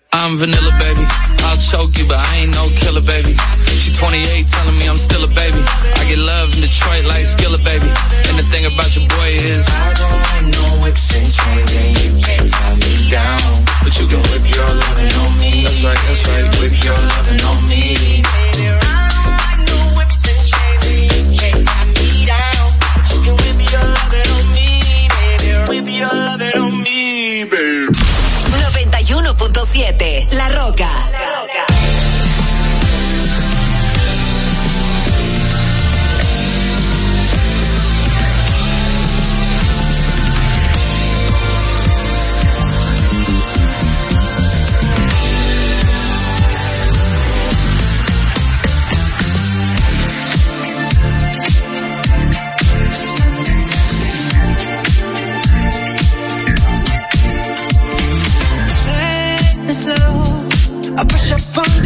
I'm vanilla, baby. I'll choke you, but I ain't no killer, baby. She 28, telling me I'm still a baby. I get love in Detroit like Skilla, baby. And the thing about your boy is I don't like no whips and chains, and you can't tie me down. But you can whip your lovin' on me. That's right, that's right. Whip your lovin' on me. I push up on